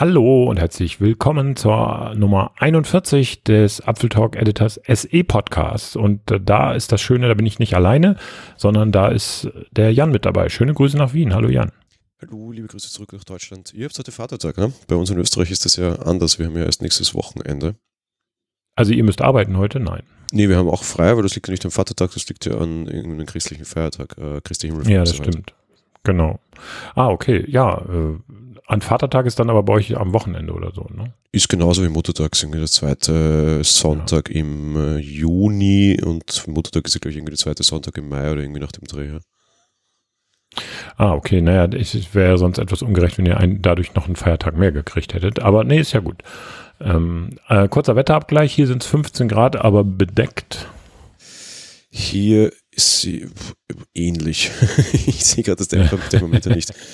Hallo und herzlich willkommen zur Nummer 41 des Apfeltalk Editors SE Podcasts. Und äh, da ist das Schöne, da bin ich nicht alleine, sondern da ist der Jan mit dabei. Schöne Grüße nach Wien. Hallo Jan. Hallo, liebe Grüße zurück nach Deutschland. Ihr habt heute Vatertag, ne? Bei uns in Österreich ist das ja anders. Wir haben ja erst nächstes Wochenende. Also ihr müsst arbeiten heute? Nein. Nee, wir haben auch frei, aber das liegt ja nicht am Vatertag, das liegt ja an irgendeinem christlichen Feiertag, äh, Christi Himmelfahrt. Ja, das stimmt. Genau. Ah, okay. Ja, äh, an Vatertag ist dann aber bei euch am Wochenende oder so, ne? Ist genauso wie Muttertag, ist irgendwie der zweite Sonntag ja. im äh, Juni und Muttertag ist ja, glaube ich, irgendwie der zweite Sonntag im Mai oder irgendwie nach dem Dreh. Ah, okay, naja, es wäre sonst etwas ungerecht, wenn ihr einen, dadurch noch einen Feiertag mehr gekriegt hättet. Aber nee, ist ja gut. Ähm, äh, kurzer Wetterabgleich, hier sind es 15 Grad, aber bedeckt. Hier ist sie ähnlich. ich sehe gerade das Thermometer nicht.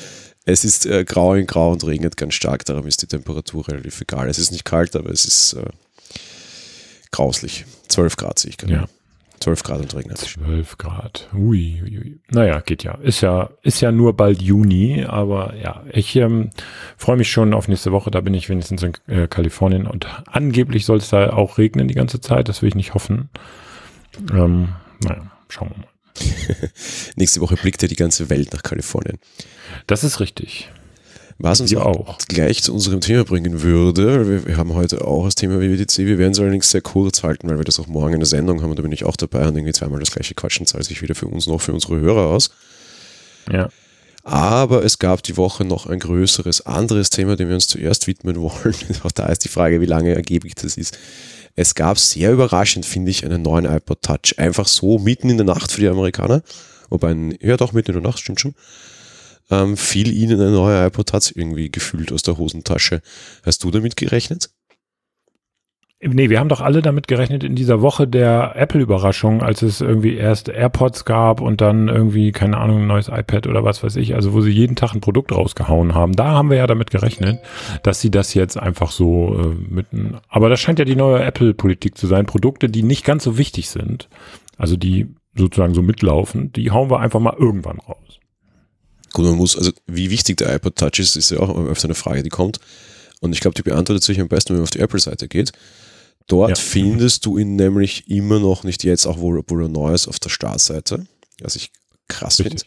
Es ist äh, grau in grau und regnet ganz stark, darum ist die Temperatur relativ egal. Es ist nicht kalt, aber es ist äh, grauslich. 12 Grad sehe ich gerade. Ja. 12 Grad und regnet. 12 Grad. Ui, ui, ui. Naja, geht ja. Ist ja, ist ja nur bald Juni, aber ja, ich ähm, freue mich schon auf nächste Woche. Da bin ich wenigstens in äh, Kalifornien und angeblich soll es da auch regnen die ganze Zeit. Das will ich nicht hoffen. Ähm, naja, schauen wir mal. Nächste Woche blickt ja die ganze Welt nach Kalifornien. Das ist richtig. Was uns auch gleich zu unserem Thema bringen würde, wir, wir haben heute auch das Thema WWDC, wir werden es allerdings sehr kurz halten, weil wir das auch morgen in der Sendung haben und da bin ich auch dabei und irgendwie zweimal das gleiche Quatschen zahlt sich weder für uns noch für unsere Hörer aus. Ja. Aber es gab die Woche noch ein größeres anderes Thema, dem wir uns zuerst widmen wollen. Auch da ist die Frage, wie lange ergeblich das ist. Es gab sehr überraschend, finde ich, einen neuen iPod Touch. Einfach so mitten in der Nacht für die Amerikaner. Wobei, ja doch, mitten in der Nacht, stimmt schon. Ähm, fiel ihnen ein neuer iPod Touch irgendwie gefühlt aus der Hosentasche. Hast du damit gerechnet? Nee, wir haben doch alle damit gerechnet in dieser Woche der Apple-Überraschung, als es irgendwie erst AirPods gab und dann irgendwie, keine Ahnung, ein neues iPad oder was weiß ich, also wo sie jeden Tag ein Produkt rausgehauen haben. Da haben wir ja damit gerechnet, dass sie das jetzt einfach so äh, mitten. Aber das scheint ja die neue Apple-Politik zu sein. Produkte, die nicht ganz so wichtig sind, also die sozusagen so mitlaufen, die hauen wir einfach mal irgendwann raus. Gut, man muss, also wie wichtig der iPod Touch ist, ist ja auch öfter eine Frage, die kommt. Und ich glaube, die beantwortet sich am besten, wenn man auf die Apple-Seite geht. Dort ja. findest du ihn nämlich immer noch nicht jetzt, auch wo, wo er neu ist, auf der Startseite. Was ich krass finde.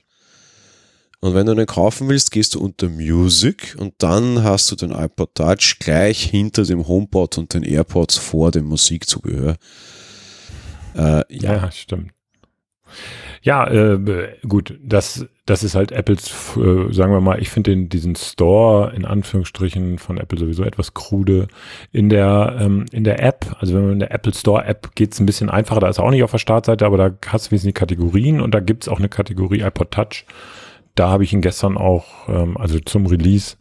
Und wenn du einen kaufen willst, gehst du unter Music und dann hast du den iPod Touch gleich hinter dem HomePod und den AirPods vor dem Musikzubehör. Äh, ja. ja, stimmt. Ja, äh, gut, das, das ist halt Apples, äh, sagen wir mal, ich finde diesen Store in Anführungsstrichen von Apple sowieso etwas krude. In der, ähm, in der App, also wenn man in der Apple Store App geht es ein bisschen einfacher, da ist auch nicht auf der Startseite, aber da hast du wesentlich Kategorien und da gibt es auch eine Kategorie iPod Touch da habe ich ihn gestern auch, ähm, also zum Release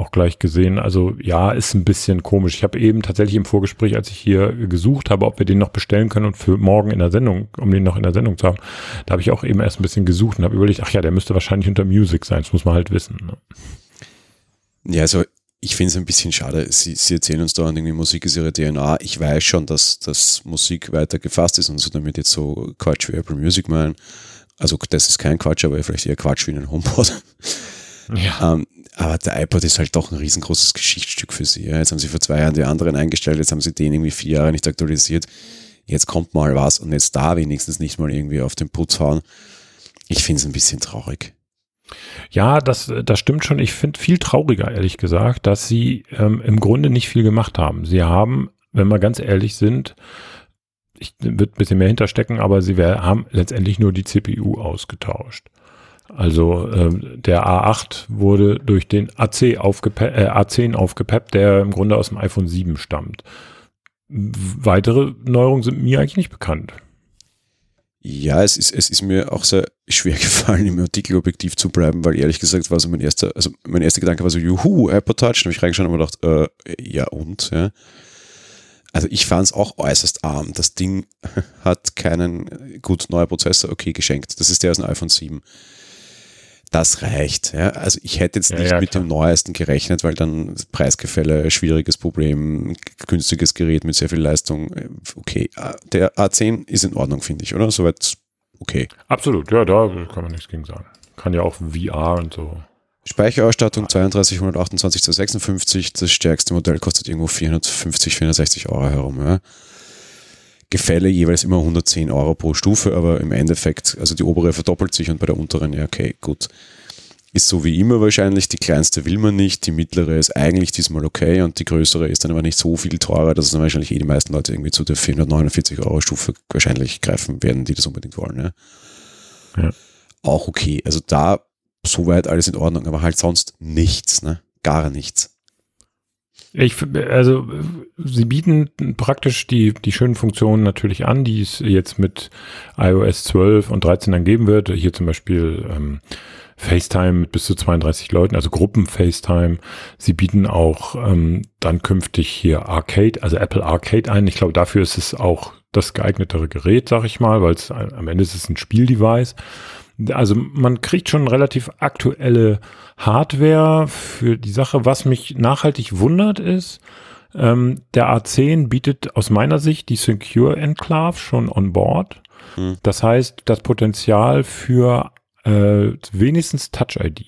auch gleich gesehen. Also ja, ist ein bisschen komisch. Ich habe eben tatsächlich im Vorgespräch, als ich hier gesucht habe, ob wir den noch bestellen können und für morgen in der Sendung, um den noch in der Sendung zu haben, da habe ich auch eben erst ein bisschen gesucht und habe überlegt, ach ja, der müsste wahrscheinlich unter Music sein. Das muss man halt wissen. Ne? Ja, also ich finde es ein bisschen schade. Sie, Sie erzählen uns da irgendwie, Musik ist ihre DNA. Ich weiß schon, dass, dass Musik weiter gefasst ist und so damit jetzt so Quatsch wie Apple Music meinen. Also das ist kein Quatsch, aber vielleicht eher Quatsch wie ein HomePod. Ja. Ähm, aber der iPod ist halt doch ein riesengroßes Geschichtsstück für sie. Ja. Jetzt haben sie vor zwei Jahren die anderen eingestellt, jetzt haben sie den irgendwie vier Jahre nicht aktualisiert. Jetzt kommt mal was und jetzt da wenigstens nicht mal irgendwie auf den Putz hauen. Ich finde es ein bisschen traurig. Ja, das, das stimmt schon. Ich finde viel trauriger, ehrlich gesagt, dass sie ähm, im Grunde nicht viel gemacht haben. Sie haben, wenn wir ganz ehrlich sind, ich wird ein bisschen mehr hinterstecken, aber sie wär, haben letztendlich nur die CPU ausgetauscht. Also ähm, der A8 wurde durch den AC aufgepe äh, A10 aufgepeppt, der im Grunde aus dem iPhone 7 stammt. Weitere Neuerungen sind mir eigentlich nicht bekannt. Ja, es ist, es ist mir auch sehr schwer gefallen, im Artikel objektiv zu bleiben, weil ehrlich gesagt war so mein erster, also mein erster Gedanke war so, juhu, iPod Touch. Habe ich reingeschaut und mir gedacht, äh, ja und, ja. Also ich fand es auch äußerst arm. Das Ding hat keinen, gut, neuer Prozessor, okay, geschenkt. Das ist der aus dem iPhone 7. Das reicht. Ja. Also ich hätte jetzt nicht ja, mit dem neuesten gerechnet, weil dann Preisgefälle, schwieriges Problem, günstiges Gerät mit sehr viel Leistung. Okay, der A10 ist in Ordnung, finde ich, oder? Soweit okay. Absolut, ja, da kann man nichts gegen sagen. Kann ja auch VR und so. Speicherausstattung 32, 128 zu 56. Das stärkste Modell kostet irgendwo 450, 460 Euro herum. Ja. Gefälle jeweils immer 110 Euro pro Stufe, aber im Endeffekt, also die obere verdoppelt sich und bei der unteren, ja, okay, gut. Ist so wie immer wahrscheinlich, die kleinste will man nicht, die mittlere ist eigentlich diesmal okay und die größere ist dann aber nicht so viel teurer, dass es dann wahrscheinlich eh die meisten Leute irgendwie zu der 449 Euro Stufe wahrscheinlich greifen werden, die das unbedingt wollen. Ja. ja. Auch okay. Also da soweit alles in Ordnung, aber halt sonst nichts, ne? Gar nichts. Ich, also, sie bieten praktisch die, die schönen Funktionen natürlich an, die es jetzt mit iOS 12 und 13 dann geben wird. Hier zum Beispiel ähm, FaceTime mit bis zu 32 Leuten, also Gruppen-FaceTime. Sie bieten auch ähm, dann künftig hier Arcade, also Apple Arcade ein. Ich glaube, dafür ist es auch das geeignetere Gerät, sag ich mal, weil es am Ende ist es ein Spieldevice. Also man kriegt schon relativ aktuelle Hardware für die Sache. Was mich nachhaltig wundert ist, ähm, der A10 bietet aus meiner Sicht die Secure Enclave schon on board. Hm. Das heißt, das Potenzial für äh, wenigstens Touch-ID.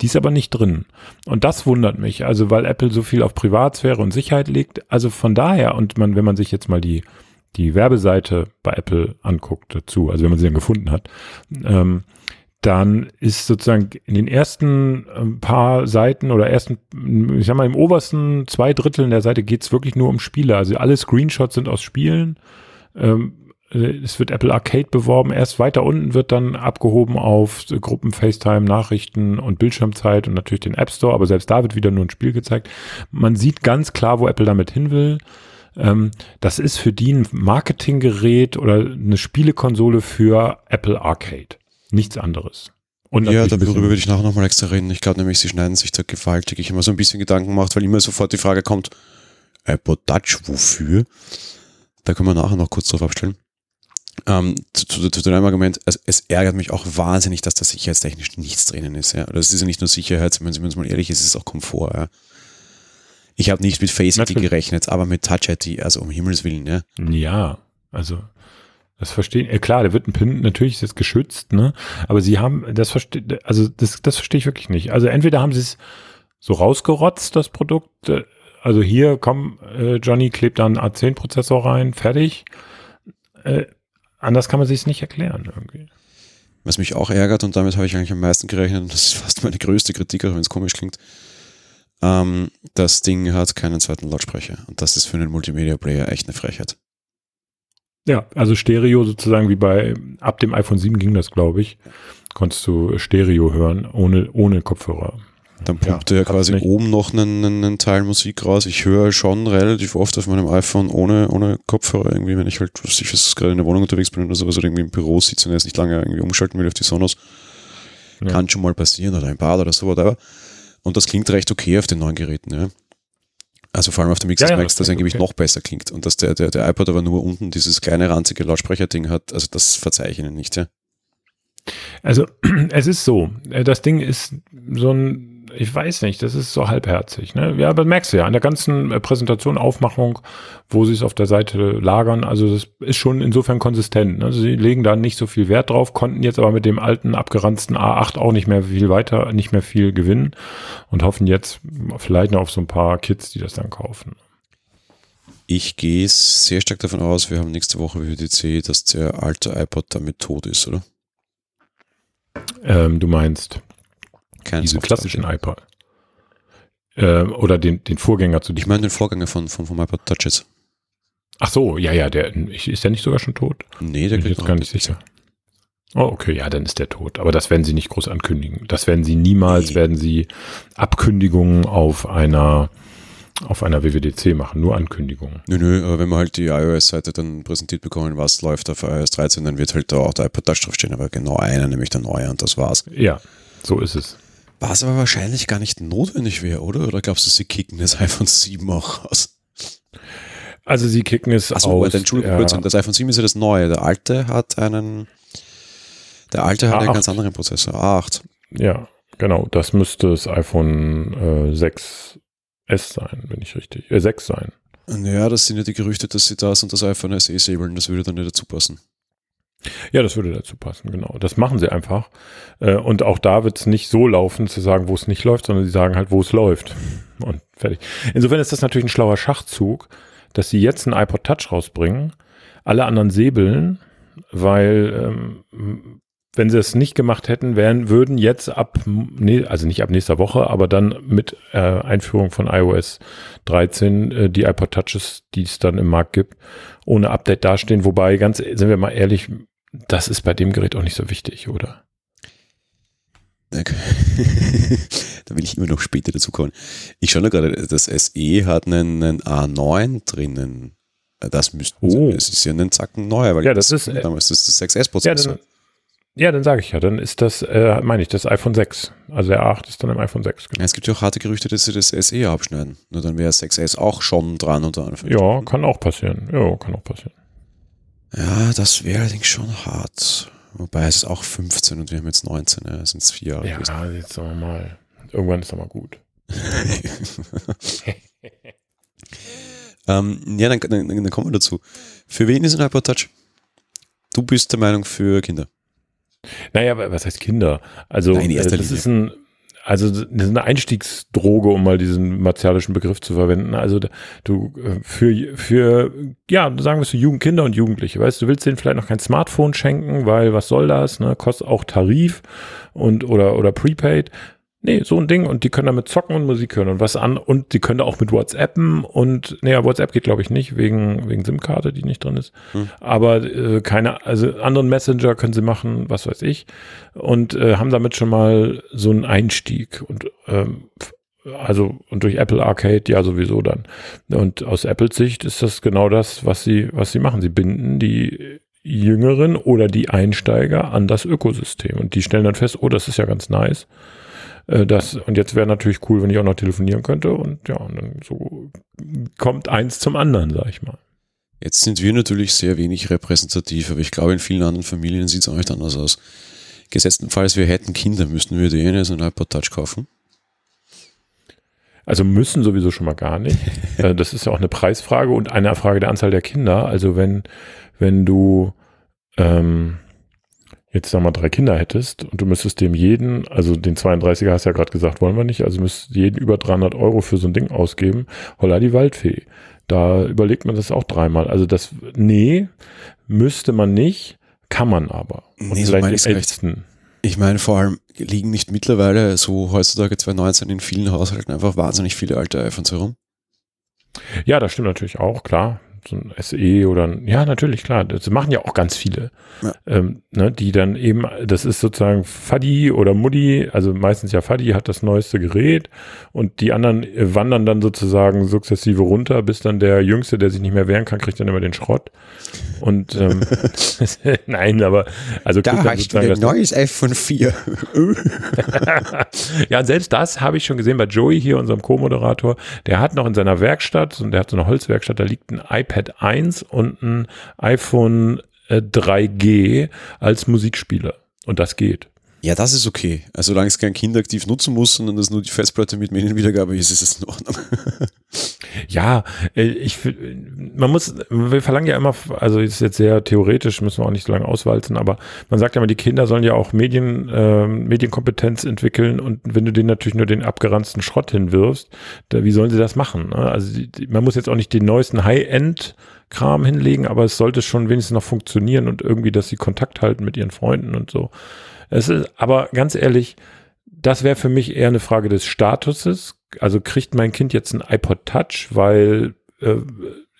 Die ist aber nicht drin. Und das wundert mich, also weil Apple so viel auf Privatsphäre und Sicherheit legt. Also von daher, und man, wenn man sich jetzt mal die die Werbeseite bei Apple anguckt dazu, also wenn man sie dann gefunden hat, ähm, dann ist sozusagen in den ersten ähm, paar Seiten oder ersten, ich sag mal, im obersten zwei Dritteln der Seite geht's wirklich nur um Spiele. Also alle Screenshots sind aus Spielen. Ähm, äh, es wird Apple Arcade beworben. Erst weiter unten wird dann abgehoben auf Gruppen, FaceTime, Nachrichten und Bildschirmzeit und natürlich den App Store. Aber selbst da wird wieder nur ein Spiel gezeigt. Man sieht ganz klar, wo Apple damit hin will. Ähm, das ist für die ein Marketinggerät oder eine Spielekonsole für Apple Arcade. Nichts anderes. Und ja, darüber würde ich nachher nochmal extra reden. Ich glaube nämlich, sie schneiden sich da gewaltig. Ich immer so ein bisschen Gedanken gemacht, weil immer sofort die Frage kommt, Apple Touch, wofür? Da können wir nachher noch kurz drauf abstellen. Ähm, zu, zu, zu deinem Argument, also es ärgert mich auch wahnsinnig, dass da sicherheitstechnisch nichts drinnen ist. Ja. Das ist ja nicht nur Sicherheit, wenn man mal ehrlich ist, es ist auch Komfort. Ja. Ich habe nicht mit Face ID gerechnet, aber mit Touch ID, also um Himmels Willen, ja. Ja, also das verstehen, äh, klar, der wird ein Pin, natürlich ist es geschützt, ne? Aber sie haben, das verstehe, also das, das verstehe ich wirklich nicht. Also entweder haben sie es so rausgerotzt, das Produkt, äh, also hier, komm, äh, Johnny klebt da einen A10-Prozessor rein, fertig. Äh, anders kann man sich es nicht erklären irgendwie. Was mich auch ärgert, und damit habe ich eigentlich am meisten gerechnet, und das ist fast meine größte Kritik, auch wenn es komisch klingt, ähm, das Ding hat keinen zweiten Lautsprecher. Und das ist für einen Multimedia-Player echt eine Frechheit. Ja, also Stereo sozusagen wie bei, ab dem iPhone 7 ging das, glaube ich. Konntest du Stereo hören, ohne, ohne Kopfhörer. Dann pumpt ja, er quasi oben noch einen, einen, Teil Musik raus. Ich höre schon relativ oft auf meinem iPhone ohne, ohne Kopfhörer irgendwie, wenn ich halt, was ich was gerade in der Wohnung unterwegs bin oder sowas oder irgendwie im Büro sitze und jetzt nicht lange irgendwie umschalten will auf die Sonos. Ja. Kann schon mal passieren oder ein Bad oder so, whatever. Und das klingt recht okay auf den neuen Geräten, ja. Also vor allem auf dem Mixes ja, ja, Max, das angeblich okay. noch besser klingt. Und dass der, der, der iPod aber nur unten dieses kleine ranzige Lautsprecherding hat, also das verzeihe ich Ihnen nicht, ja. Also es ist so, äh, das Ding ist so ein ich weiß nicht, das ist so halbherzig. Ne? Ja, aber merkst du ja an der ganzen äh, Präsentation, Aufmachung, wo sie es auf der Seite lagern, also das ist schon insofern konsistent. Ne? Also sie legen da nicht so viel Wert drauf, konnten jetzt aber mit dem alten abgeranzten A8 auch nicht mehr viel weiter, nicht mehr viel gewinnen und hoffen jetzt vielleicht noch auf so ein paar Kids, die das dann kaufen. Ich gehe sehr stark davon aus, wir haben nächste Woche WWDC, dass der alte iPod damit tot ist, oder? Ähm, du meinst kein Diese klassischen iPod. Äh, oder den, den Vorgänger zu Ich meine den Vorgänger von, von, vom iPod Touches. Ach so, ja, ja, der ist der nicht sogar schon tot? Nee, der Bin ich jetzt gar nicht sicher. Oh, okay, ja, dann ist der tot. Aber das werden sie nicht groß ankündigen. Das werden sie niemals, nee. werden sie Abkündigungen auf einer auf einer WWDC machen, nur Ankündigungen. Nö, nö, aber wenn wir halt die iOS-Seite dann präsentiert bekommen, was läuft auf iOS 13, dann wird halt da auch der iPod Touch draufstehen, aber genau einer, nämlich der neue und das war's. Ja, so ist es. Was aber wahrscheinlich gar nicht notwendig wäre, oder? Oder glaubst du, sie kicken das iPhone 7 auch aus? Also sie kicken es Achso, aus. Entschuldigung, ja. das iPhone 7 ist ja das neue. Der alte hat einen, der alte hat A8. einen ganz anderen Prozessor, A8. Ja, genau. Das müsste das iPhone äh, 6S sein, wenn ich richtig, äh, 6 sein. Ja, das sind ja die Gerüchte, dass sie das und das iPhone SE säbeln. Das würde dann nicht dazu passen. Ja, das würde dazu passen, genau. Das machen sie einfach. Äh, und auch da wird es nicht so laufen, zu sagen, wo es nicht läuft, sondern sie sagen halt, wo es läuft. Und fertig. Insofern ist das natürlich ein schlauer Schachzug, dass sie jetzt einen iPod Touch rausbringen, alle anderen säbeln, weil ähm, wenn sie es nicht gemacht hätten, wären, würden jetzt ab, nee, also nicht ab nächster Woche, aber dann mit äh, Einführung von iOS 13 äh, die iPod Touches, die es dann im Markt gibt, ohne Update dastehen. Wobei, ganz, sind wir mal ehrlich, das ist bei dem Gerät auch nicht so wichtig, oder? da will ich immer noch später dazu kommen. Ich schaue gerade, das SE hat einen, einen A9 drinnen. Das müsste, oh. es ist ja ein Zacken neuer, weil ja, das, das ist, äh, damals ist das 6S-Prozessor. Ja, ja, dann sage ich ja, dann ist das, äh, meine ich, das iPhone 6. Also der 8 ist dann im iPhone 6. Genau. Ja, es gibt ja auch harte Gerüchte, dass sie das SE abschneiden. Nur dann wäre 6S auch schon dran unter Ja, kann auch passieren. Ja, kann auch passieren. Ja, das wäre allerdings schon hart. Wobei es ist auch 15 und wir haben jetzt 19, ja, sind es vier Jahre. Ja, gewesen. jetzt sagen wir mal, irgendwann ist er mal gut. ähm, ja, dann, dann, dann, kommen wir dazu. Für wen ist ein iPod Touch? Du bist der Meinung für Kinder. Naja, was heißt Kinder? Also Nein, das Linie. ist ein, also das ist eine Einstiegsdroge, um mal diesen martialischen Begriff zu verwenden. Also du äh, für für ja sagen wir es für Jugend, Kinder und Jugendliche, weißt du, willst denen vielleicht noch kein Smartphone schenken, weil was soll das? Ne, kostet auch Tarif und oder oder Prepaid. Nee, so ein Ding und die können damit zocken und Musik hören und was an und die können da auch mit WhatsAppen und naja, WhatsApp geht glaube ich nicht wegen wegen SIM-Karte, die nicht drin ist. Hm. Aber äh, keine, also anderen Messenger können sie machen, was weiß ich und äh, haben damit schon mal so einen Einstieg und ähm, also und durch Apple Arcade ja sowieso dann. Und aus Apples Sicht ist das genau das, was sie was sie machen. Sie binden die Jüngeren oder die Einsteiger an das Ökosystem und die stellen dann fest, oh, das ist ja ganz nice äh, das, und jetzt wäre natürlich cool, wenn ich auch noch telefonieren könnte. Und ja, und dann so kommt eins zum anderen, sag ich mal. Jetzt sind wir natürlich sehr wenig repräsentativ, aber ich glaube, in vielen anderen Familien sieht es auch nicht anders aus. Gesetztenfalls, wir hätten Kinder, müssten wir denen so ein iPod Touch kaufen? Also müssen sowieso schon mal gar nicht. Äh, das ist ja auch eine Preisfrage und eine Frage der Anzahl der Kinder. Also wenn, wenn du ähm, jetzt sag mal drei Kinder hättest und du müsstest dem jeden, also den 32er hast du ja gerade gesagt, wollen wir nicht, also müsstest jeden über 300 Euro für so ein Ding ausgeben, holla die Waldfee. Da überlegt man das auch dreimal. Also das, nee, müsste man nicht, kann man aber. Und nee, so meine ich Ältesten. Ich meine, vor allem liegen nicht mittlerweile so heutzutage 2019 in vielen Haushalten einfach wahnsinnig viele alte iPhones herum. Ja, das stimmt natürlich auch, klar so ein SE oder ein, ja, natürlich, klar, das machen ja auch ganz viele, ja. ähm, ne, die dann eben, das ist sozusagen Fadi oder Muddy, also meistens ja Fadi hat das neueste Gerät und die anderen wandern dann sozusagen sukzessive runter, bis dann der Jüngste, der sich nicht mehr wehren kann, kriegt dann immer den Schrott. Und ähm, nein, aber also da hast du ein neues iPhone 4. ja, selbst das habe ich schon gesehen bei Joey hier, unserem Co-Moderator. Der hat noch in seiner Werkstatt, und der hat so eine Holzwerkstatt, da liegt ein iPad 1 und ein iPhone 3G äh, als Musikspieler. Und das geht. Ja, das ist okay. Also, solange es kein Kind aktiv nutzen muss, sondern das nur die Festplatte mit Medienwiedergabe ist, ist es in Ordnung. ja, äh, ich, man muss, wir verlangen ja immer, also ist jetzt sehr theoretisch, müssen wir auch nicht so lange auswalzen, aber man sagt ja immer, die Kinder sollen ja auch Medien, äh, Medienkompetenz entwickeln und wenn du denen natürlich nur den abgeranzten Schrott hinwirfst, da, wie sollen sie das machen? Ne? Also, die, man muss jetzt auch nicht den neuesten High-End Kram hinlegen, aber es sollte schon wenigstens noch funktionieren und irgendwie, dass sie Kontakt halten mit ihren Freunden und so. Es ist, aber ganz ehrlich, das wäre für mich eher eine Frage des Statuses. Also kriegt mein Kind jetzt ein iPod Touch, weil äh,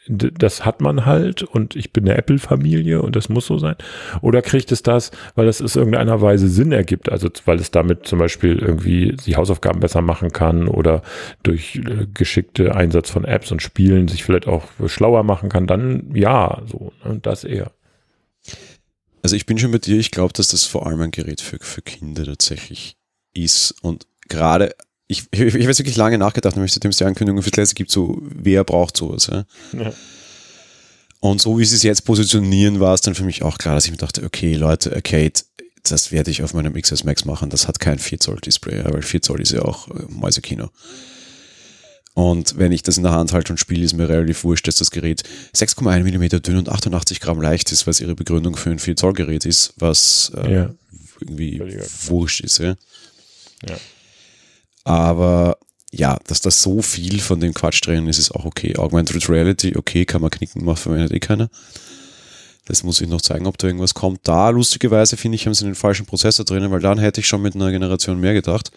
das hat man halt und ich bin eine Apple-Familie und das muss so sein. Oder kriegt es das, weil es in irgendeiner Weise Sinn ergibt, also weil es damit zum Beispiel irgendwie die Hausaufgaben besser machen kann oder durch äh, geschickte Einsatz von Apps und Spielen sich vielleicht auch schlauer machen kann, dann ja, so, ne, das eher. Also ich bin schon mit dir, ich glaube, dass das vor allem ein Gerät für, für Kinder tatsächlich ist. Und gerade, ich, ich, ich habe jetzt wirklich lange nachgedacht, nämlich seitdem es die Ankündigung für Classic gibt, so, wer braucht sowas? Ja? ja. Und so wie sie es jetzt positionieren, war es dann für mich auch klar, dass ich mir dachte, okay, Leute, Arcade, das werde ich auf meinem XS Max machen, das hat kein 4 Zoll Display, weil 4 Zoll ist ja auch äh, Mäusekino. Und wenn ich das in der Hand halte und spiele, ist mir relativ wurscht, dass das Gerät 6,1 mm dünn und 88 Gramm leicht ist, was ihre Begründung für ein 4 Zoll Gerät ist, was äh, ja. irgendwie wurscht ist. Ja. ja. Aber ja, dass da so viel von dem Quatsch drin ist, ist auch okay. Augmented Reality, okay, kann man knicken, macht verwendet eh keiner. Das muss ich noch zeigen, ob da irgendwas kommt. Da, lustigerweise, finde ich, haben sie den falschen Prozessor drinnen, weil dann hätte ich schon mit einer Generation mehr gedacht.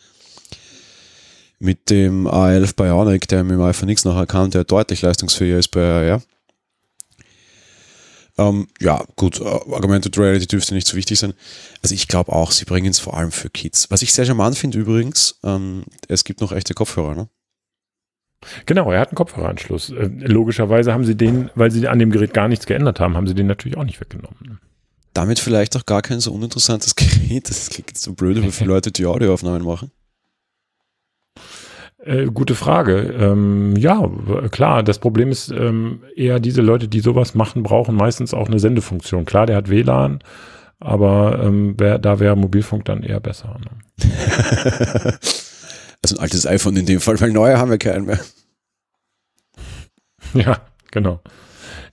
Mit dem A11 Bionic, der mit dem iPhone X nachher kam, der deutlich leistungsfähiger ist bei AR. Ähm, ja, gut, äh, Augmented Reality dürfte nicht so wichtig sein. Also ich glaube auch, sie bringen es vor allem für Kids. Was ich sehr charmant finde übrigens, ähm, es gibt noch echte Kopfhörer, ne? Genau, er hat einen Kopfhöreranschluss. Äh, logischerweise haben sie den, weil sie an dem Gerät gar nichts geändert haben, haben sie den natürlich auch nicht weggenommen. Ne? Damit vielleicht auch gar kein so uninteressantes Gerät. Das klingt so blöd, wie viele Leute die Audioaufnahmen machen. Äh, gute Frage. Ähm, ja, klar. Das Problem ist ähm, eher diese Leute, die sowas machen, brauchen meistens auch eine Sendefunktion. Klar, der hat WLAN, aber ähm, wär, da wäre Mobilfunk dann eher besser. Ne? also ein altes iPhone in dem Fall, weil neue haben wir keinen mehr. Ja, genau.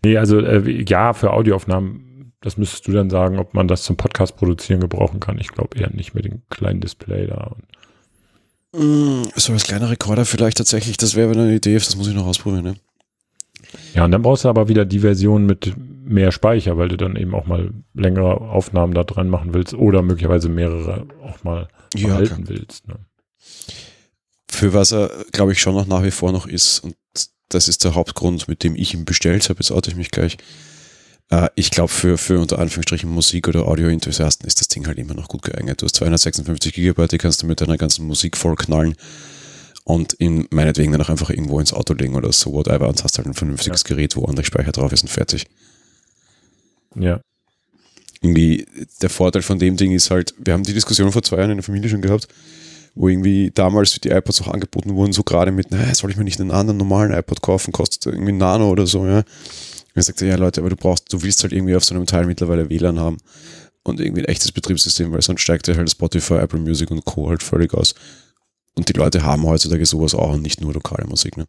Nee, also äh, ja, für Audioaufnahmen, das müsstest du dann sagen, ob man das zum Podcast produzieren gebrauchen kann. Ich glaube eher nicht mit dem kleinen Display da. Und so als kleiner Rekorder vielleicht tatsächlich, das wäre eine Idee, das muss ich noch ausprobieren. Ne? Ja, und dann brauchst du aber wieder die Version mit mehr Speicher, weil du dann eben auch mal längere Aufnahmen da dran machen willst oder möglicherweise mehrere auch mal ja, behalten willst. Ne? Für was er, glaube ich, schon noch nach wie vor noch ist, und das ist der Hauptgrund, mit dem ich ihn bestellt habe, jetzt oute ich mich gleich, äh, ich glaube, für, für unter Anführungsstrichen Musik- oder Audio-Enthusiasten ist das Ding halt immer noch gut geeignet. Du hast 256 Gigabyte, die kannst du mit deiner ganzen Musik vollknallen und in meinetwegen dann auch einfach irgendwo ins Auto legen oder so, whatever, und hast halt ein vernünftiges ja. Gerät, wo andere Speicher drauf ist und fertig. Ja. Irgendwie, der Vorteil von dem Ding ist halt, wir haben die Diskussion vor zwei Jahren in der Familie schon gehabt, wo irgendwie damals die iPods auch angeboten wurden, so gerade mit, naja, soll ich mir nicht einen anderen normalen iPod kaufen, kostet irgendwie ein Nano oder so, ja. Er sagte, ja Leute, aber du brauchst, du willst halt irgendwie auf so einem Teil mittlerweile WLAN haben und irgendwie ein echtes Betriebssystem, weil sonst steigt halt Spotify, Apple Music und Co. halt völlig aus. Und die Leute haben heutzutage sowas auch und nicht nur lokale Musik, ne?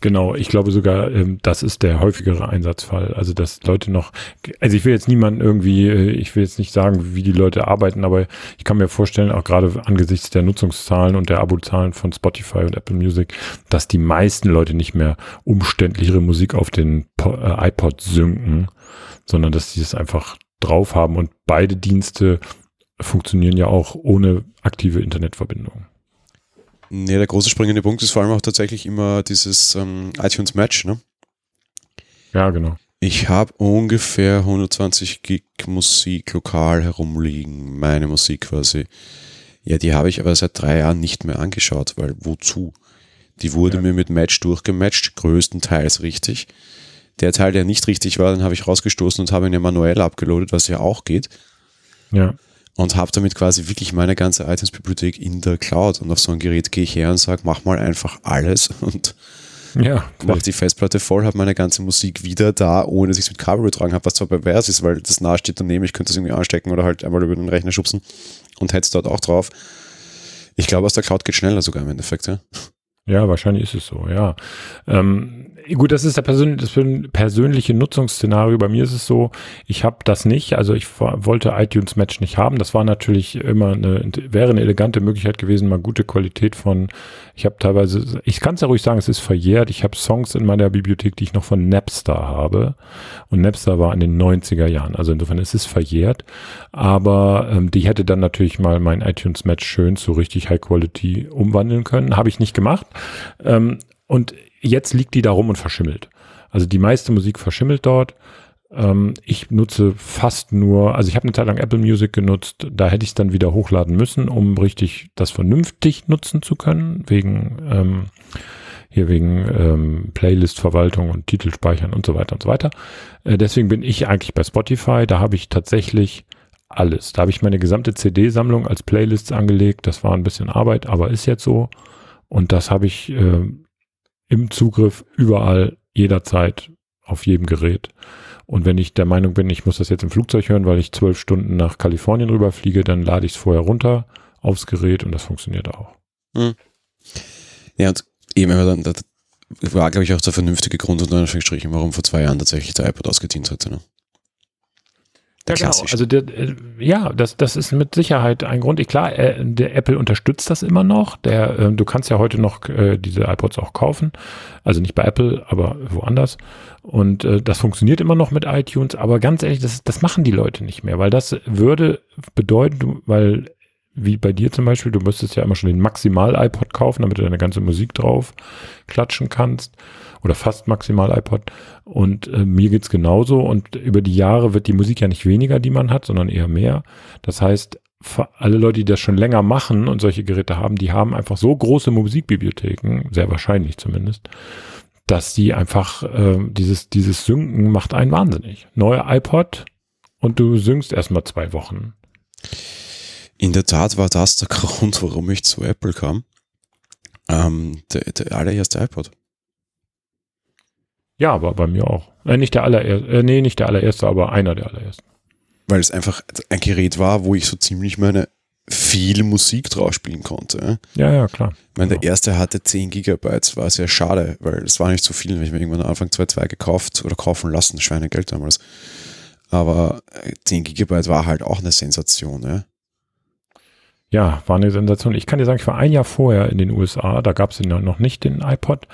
Genau, ich glaube sogar, ähm, das ist der häufigere Einsatzfall. Also dass Leute noch, also ich will jetzt niemanden irgendwie, äh, ich will jetzt nicht sagen, wie die Leute arbeiten, aber ich kann mir vorstellen, auch gerade angesichts der Nutzungszahlen und der Abozahlen von Spotify und Apple Music, dass die meisten Leute nicht mehr umständlich ihre Musik auf den äh, iPod synken, sondern dass sie es einfach drauf haben und beide Dienste funktionieren ja auch ohne aktive Internetverbindung. Nee, der große springende Punkt ist vor allem auch tatsächlich immer dieses ähm, iTunes Match, ne? Ja, genau. Ich habe ungefähr 120 Gig Musik lokal herumliegen, meine Musik quasi. Ja, die habe ich aber seit drei Jahren nicht mehr angeschaut, weil wozu? Die wurde ja. mir mit Match durchgematcht, größtenteils richtig. Der Teil, der nicht richtig war, den habe ich rausgestoßen und habe ihn ja manuell abgeloadet, was ja auch geht. Ja und habe damit quasi wirklich meine ganze iTunes-Bibliothek in der Cloud. Und auf so ein Gerät gehe ich her und sage, mach mal einfach alles und ja, mach die Festplatte voll, habe meine ganze Musik wieder da, ohne dass ich es mit Kabel übertragen habe, was zwar pervers ist, weil das nahe steht daneben, ich könnte es irgendwie anstecken oder halt einmal über den Rechner schubsen und hätte es dort auch drauf. Ich glaube, aus der Cloud geht schneller sogar im Endeffekt, ja. Ja, wahrscheinlich ist es so, ja. Ähm, gut, das ist der persön das persönliche Nutzungsszenario. Bei mir ist es so, ich habe das nicht. Also ich wollte iTunes Match nicht haben. Das war natürlich immer eine, wäre eine elegante Möglichkeit gewesen, mal gute Qualität von, ich habe teilweise, ich kann es ja ruhig sagen, es ist verjährt. Ich habe Songs in meiner Bibliothek, die ich noch von Napster habe. Und Napster war in den 90er Jahren. Also insofern ist es verjährt. Aber ähm, die hätte dann natürlich mal mein iTunes Match schön zu richtig High Quality umwandeln können. Habe ich nicht gemacht. Ähm, und jetzt liegt die da rum und verschimmelt. Also die meiste Musik verschimmelt dort. Ähm, ich nutze fast nur, also ich habe eine Zeit lang Apple Music genutzt, da hätte ich es dann wieder hochladen müssen, um richtig das vernünftig nutzen zu können, wegen ähm, hier wegen ähm, Playlist-Verwaltung und Titelspeichern und so weiter und so weiter. Äh, deswegen bin ich eigentlich bei Spotify, da habe ich tatsächlich alles. Da habe ich meine gesamte CD-Sammlung als Playlists angelegt. Das war ein bisschen Arbeit, aber ist jetzt so. Und das habe ich äh, im Zugriff überall, jederzeit, auf jedem Gerät. Und wenn ich der Meinung bin, ich muss das jetzt im Flugzeug hören, weil ich zwölf Stunden nach Kalifornien rüberfliege, dann lade ich es vorher runter aufs Gerät und das funktioniert auch. Hm. Ja, und Eben, das war, glaube ich, auch der vernünftige Grund, unter Anführungsstrichen, warum vor zwei Jahren tatsächlich der iPod ausgedient hat. Ne? Ja, genau. Also der, äh, ja, das, das ist mit Sicherheit ein Grund. Ich, klar, äh, der Apple unterstützt das immer noch. Der, äh, du kannst ja heute noch äh, diese iPods auch kaufen. Also nicht bei Apple, aber woanders. Und äh, das funktioniert immer noch mit iTunes. Aber ganz ehrlich, das, das machen die Leute nicht mehr, weil das würde bedeuten, weil wie bei dir zum Beispiel, du müsstest ja immer schon den Maximal-iPod kaufen, damit du deine ganze Musik drauf klatschen kannst oder fast maximal iPod. Und äh, mir geht's genauso. Und über die Jahre wird die Musik ja nicht weniger, die man hat, sondern eher mehr. Das heißt, alle Leute, die das schon länger machen und solche Geräte haben, die haben einfach so große Musikbibliotheken, sehr wahrscheinlich zumindest, dass die einfach äh, dieses, dieses Synken macht einen wahnsinnig. Neuer iPod und du synkst erstmal zwei Wochen. In der Tat war das der Grund, warum ich zu Apple kam. Ähm, der, der allererste iPod. Ja, aber bei mir auch. Äh, nicht der allererste, äh, nee, nicht der allererste, aber einer der allerersten. Weil es einfach ein Gerät war, wo ich so ziemlich meine viel Musik drauf spielen konnte. Ja, ja, klar. Ich meine, der genau. erste hatte 10 Gigabyte, war sehr schade, weil es war nicht so viel, wenn ich mir irgendwann am Anfang 2.2 gekauft oder kaufen lassen, Schweinegeld damals. Aber 10 äh, Gigabyte war halt auch eine Sensation, ja ja, war eine Sensation. Ich kann dir sagen, ich war ein Jahr vorher in den USA, da gab es noch nicht den iPod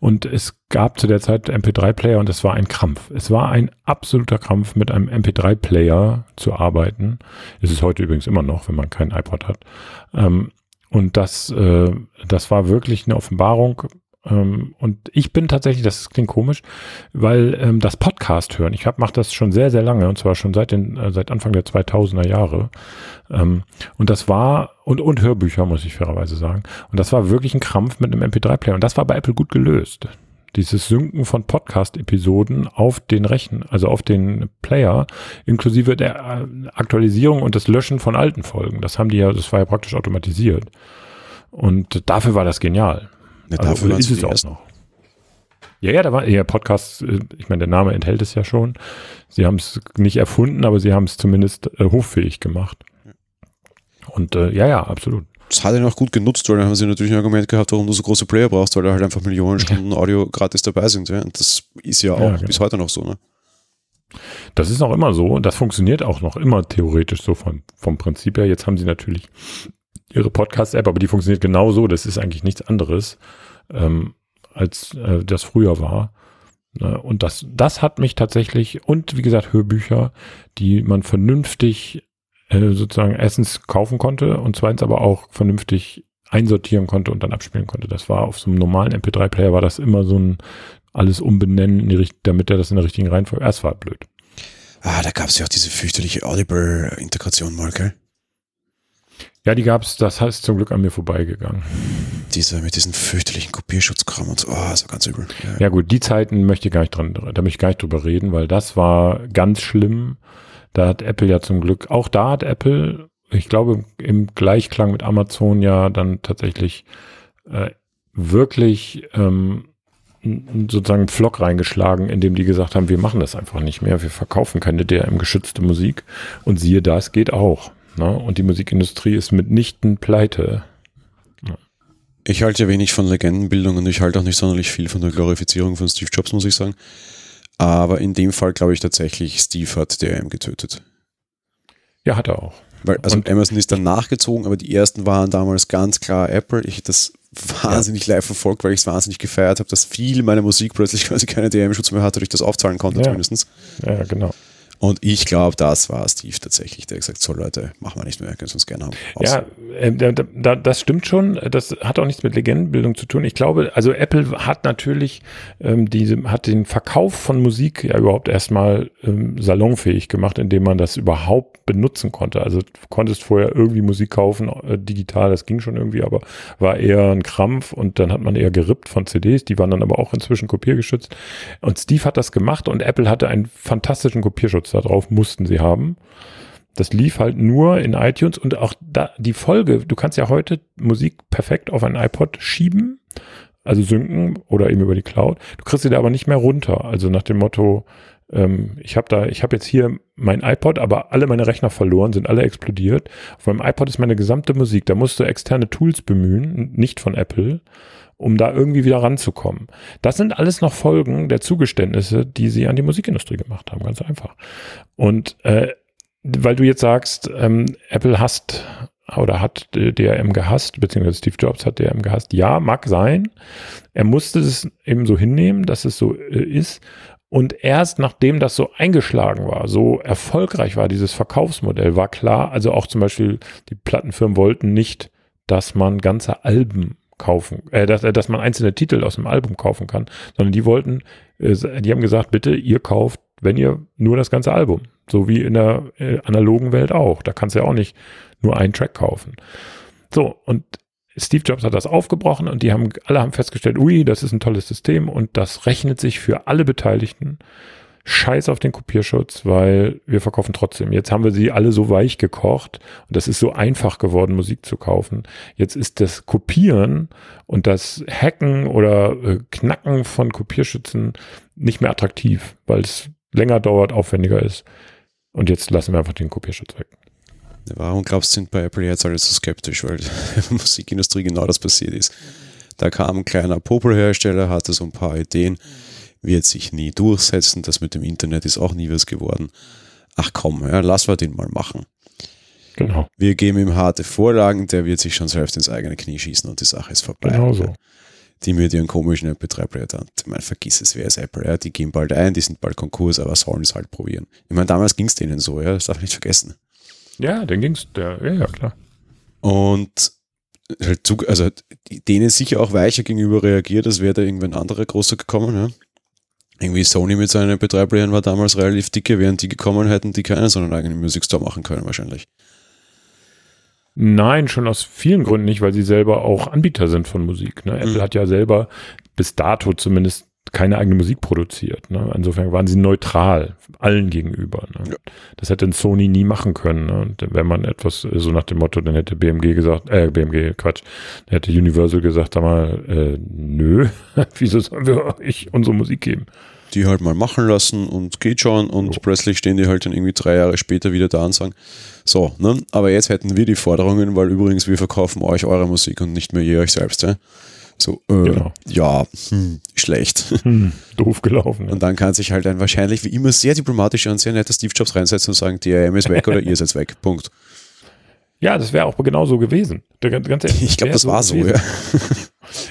und es gab zu der Zeit MP3-Player und es war ein Krampf. Es war ein absoluter Krampf, mit einem MP3-Player zu arbeiten. Ist es heute übrigens immer noch, wenn man keinen iPod hat. Ähm, und das, äh, das war wirklich eine Offenbarung. Ähm, und ich bin tatsächlich, das klingt komisch, weil ähm, das Podcast hören, ich mache das schon sehr, sehr lange und zwar schon seit, den, äh, seit Anfang der 2000er Jahre. Ähm, und das war, und, und Hörbücher, muss ich fairerweise sagen. Und das war wirklich ein Krampf mit einem MP3-Player. Und das war bei Apple gut gelöst. Dieses Synken von Podcast-Episoden auf den Rechen, also auf den Player, inklusive der äh, Aktualisierung und das Löschen von alten Folgen. Das haben die ja, das war ja praktisch automatisiert. Und dafür war das genial. Ja, also, dafür ist es auch noch. Ja, ja, da war ja Podcast, äh, ich meine, der Name enthält es ja schon. Sie haben es nicht erfunden, aber sie haben es zumindest äh, hoffähig gemacht. Und äh, ja, ja, absolut. Das hat ihn auch gut genutzt, weil dann haben sie natürlich ein Argument gehabt, warum du so große Player brauchst, weil da halt einfach Millionen Stunden. Audio gratis dabei sind. Ja? Und das ist ja auch ja, genau. bis heute noch so. Ne? Das ist auch immer so und das funktioniert auch noch immer theoretisch so von, vom Prinzip her. Jetzt haben sie natürlich ihre Podcast-App, aber die funktioniert genauso. Das ist eigentlich nichts anderes, ähm, als äh, das früher war. Ne? Und das, das hat mich tatsächlich, und wie gesagt, Hörbücher, die man vernünftig äh, sozusagen erstens kaufen konnte und zweitens aber auch vernünftig einsortieren konnte und dann abspielen konnte. Das war auf so einem normalen MP3-Player war das immer so ein alles umbenennen, damit er das in der richtigen Reihenfolge. Erst war blöd. Ah, da gab es ja auch diese fürchterliche Audible-Integration mal, gell? Ja, die gab es, das heißt zum Glück an mir vorbeigegangen. Diese, mit diesen fürchterlichen Kopierschutzkram und so, oh, ist ganz übel. Ja. ja. gut, die Zeiten möchte ich gar nicht dran, da möchte ich gar nicht drüber reden, weil das war ganz schlimm. Da hat Apple ja zum Glück, auch da hat Apple, ich glaube, im Gleichklang mit Amazon ja dann tatsächlich äh, wirklich ähm, sozusagen einen Vlog reingeschlagen, in dem die gesagt haben, wir machen das einfach nicht mehr, wir verkaufen keine DRM-geschützte Musik. Und siehe da, es geht auch. Ne? Und die Musikindustrie ist mitnichten pleite. Ich halte ja wenig von Legendenbildung und ich halte auch nicht sonderlich viel von der Glorifizierung von Steve Jobs, muss ich sagen. Aber in dem Fall glaube ich tatsächlich, Steve hat DRM getötet. Ja, hat er auch. Weil, also und Amazon ist dann nachgezogen, aber die ersten waren damals ganz klar Apple. Ich hätte das wahnsinnig ja. live verfolgt, weil ich es wahnsinnig gefeiert habe, dass viel meiner Musik plötzlich quasi keine DRM-Schutz mehr hatte, durch das aufzahlen konnte ja. zumindest. Ja, genau. Und ich glaube, das war Steve tatsächlich, der gesagt so Leute, machen wir nicht mehr, können Sie uns gerne haben. Aus. Ja, äh, da, da, das stimmt schon. Das hat auch nichts mit Legendenbildung zu tun. Ich glaube, also Apple hat natürlich ähm, diese, hat den Verkauf von Musik ja überhaupt erstmal ähm, salonfähig gemacht, indem man das überhaupt benutzen konnte. Also du konntest vorher irgendwie Musik kaufen, äh, digital, das ging schon irgendwie, aber war eher ein Krampf und dann hat man eher gerippt von CDs, die waren dann aber auch inzwischen kopiergeschützt. Und Steve hat das gemacht und Apple hatte einen fantastischen Kopierschutz Datenschutz darauf mussten sie haben. Das lief halt nur in iTunes und auch da die Folge, du kannst ja heute Musik perfekt auf ein iPod schieben, also synken oder eben über die Cloud. Du kriegst sie da aber nicht mehr runter. Also nach dem Motto, Ähm, ich habe da, ich habe jetzt hier mein iPod, aber alle meine Rechner verloren, sind alle explodiert. Auf meinem iPod ist meine gesamte Musik. Da musst du externe Tools bemühen, nicht von Apple, um da irgendwie wieder ranzukommen. Das sind alles noch Folgen der Zugeständnisse, die sie an die Musikindustrie gemacht haben, ganz einfach. Und äh, weil du jetzt sagst, ähm, Apple hasst oder hat DRM gehasst, beziehungsweise Steve Jobs hat DRM gehasst. Ja, mag sein. Er musste es eben so hinnehmen, dass es so äh, ist. Und erst nachdem das so eingeschlagen war, so erfolgreich war dieses Verkaufsmodell, war klar, also auch zum Beispiel die Plattenfirmen wollten nicht, dass man ganze Alben kaufen, äh, dass, äh, dass man einzelne Titel aus dem Album kaufen kann, sondern die wollten, äh, die haben gesagt, bitte, ihr kauft, wenn ihr nur das ganze Album. So wie in der äh, analogen Welt auch. Da kannst du ja auch nicht nur einen Track kaufen. So, und Steve Jobs hat das aufgebrochen und die haben, alle haben festgestellt, ui, das ist ein tolles System und das rechnet sich für alle Beteiligten. Scheiß auf den Kopierschutz, weil wir verkaufen trotzdem. Jetzt haben wir sie alle so weich gekocht und das ist so einfach geworden, Musik zu kaufen. Jetzt ist das Kopieren und das Hacken oder äh, Knacken von Kopierschützen nicht mehr attraktiv, weil es länger dauert, aufwendiger ist. Und jetzt lassen wir einfach den Kopierschutz weg. Warum glaubst du, sind bei Apple jetzt alle so skeptisch? Weil in Musikindustrie genau das passiert ist. Da kam ein kleiner Popelhersteller, hatte so ein paar Ideen, wird sich nie durchsetzen. Das mit dem Internet ist auch nie was geworden. Ach komm, ja, lass wir den mal machen. Genau. Wir geben ihm harte Vorlagen, der wird sich schon selbst ins eigene Knie schießen und die Sache ist vorbei. Genau so. Die mit ihren komischen Betreiber dann, ich meine, vergiss es, wer ist Apple, ja, die gehen bald ein, die sind bald Konkurs, aber sollen es halt probieren. Ich meine, damals ging es denen so, ja, das darf ich nicht vergessen. Ja, dann ging es, ja, ja, klar. Und halt also denen sicher auch weicher gegenüber reagiert, als wäre da irgendwann anderer großer gekommen. Ja. Irgendwie Sony mit seinen Betreibern war damals relativ dicke, während die gekommen hätten, die keinen so einen eigenen Music Store machen können wahrscheinlich. Nein, schon aus vielen Gründen nicht, weil sie selber auch Anbieter sind von Musik. Ne? Apple mhm. hat ja selber bis dato zumindest keine eigene Musik produziert. Ne? Insofern waren sie neutral allen gegenüber. Ne? Ja. Das hätte ein Sony nie machen können. Ne? wenn man etwas äh, so nach dem Motto, dann hätte BMG gesagt, äh, BMG, Quatsch, dann hätte Universal gesagt, sag mal, äh, nö, wieso sollen wir euch unsere Musik geben? Die halt mal machen lassen und geht schon und oh. plötzlich stehen die halt dann irgendwie drei Jahre später wieder da und sagen, so, ne? aber jetzt hätten wir die Forderungen, weil übrigens wir verkaufen euch eure Musik und nicht mehr ihr euch selbst. Ja? So, äh, genau. ja, hm, schlecht. Hm, doof gelaufen. Ja. Und dann kann sich halt ein wahrscheinlich wie immer sehr diplomatisch und sehr netter Steve Jobs reinsetzen und sagen, DRM ist weg oder ihr seid weg. Punkt. Ja, das wäre auch genau so gewesen. Ganz ehrlich, ich glaube, das so war so, ja.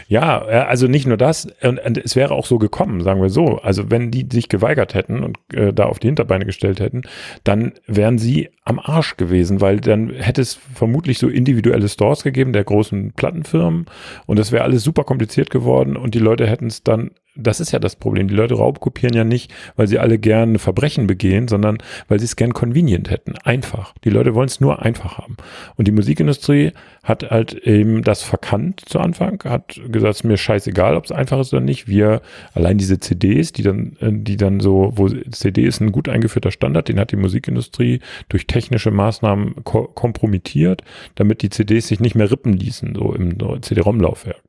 Ja, also nicht nur das, und, und, es wäre auch so gekommen, sagen wir so. Also wenn die sich geweigert hätten und äh, da auf die Hinterbeine gestellt hätten, dann wären sie am Arsch gewesen, weil dann hätte es vermutlich so individuelle Stores gegeben der großen Plattenfirmen und das wäre alles super kompliziert geworden und die Leute hätten es dann das ist ja das Problem. Die Leute raubkopieren ja nicht, weil sie alle gerne Verbrechen begehen, sondern weil sie es gern convenient hätten. Einfach. Die Leute wollen es nur einfach haben. Und die Musikindustrie hat halt eben das verkannt zu Anfang, hat gesagt, mir scheißegal, ob es einfach ist oder nicht. Wir, allein diese CDs, die dann, äh, die dann so, wo CD ist ein gut eingeführter Standard, den hat die Musikindustrie durch technische Maßnahmen ko kompromittiert, damit die CDs sich nicht mehr rippen ließen, so im CD-ROM-Laufwerk.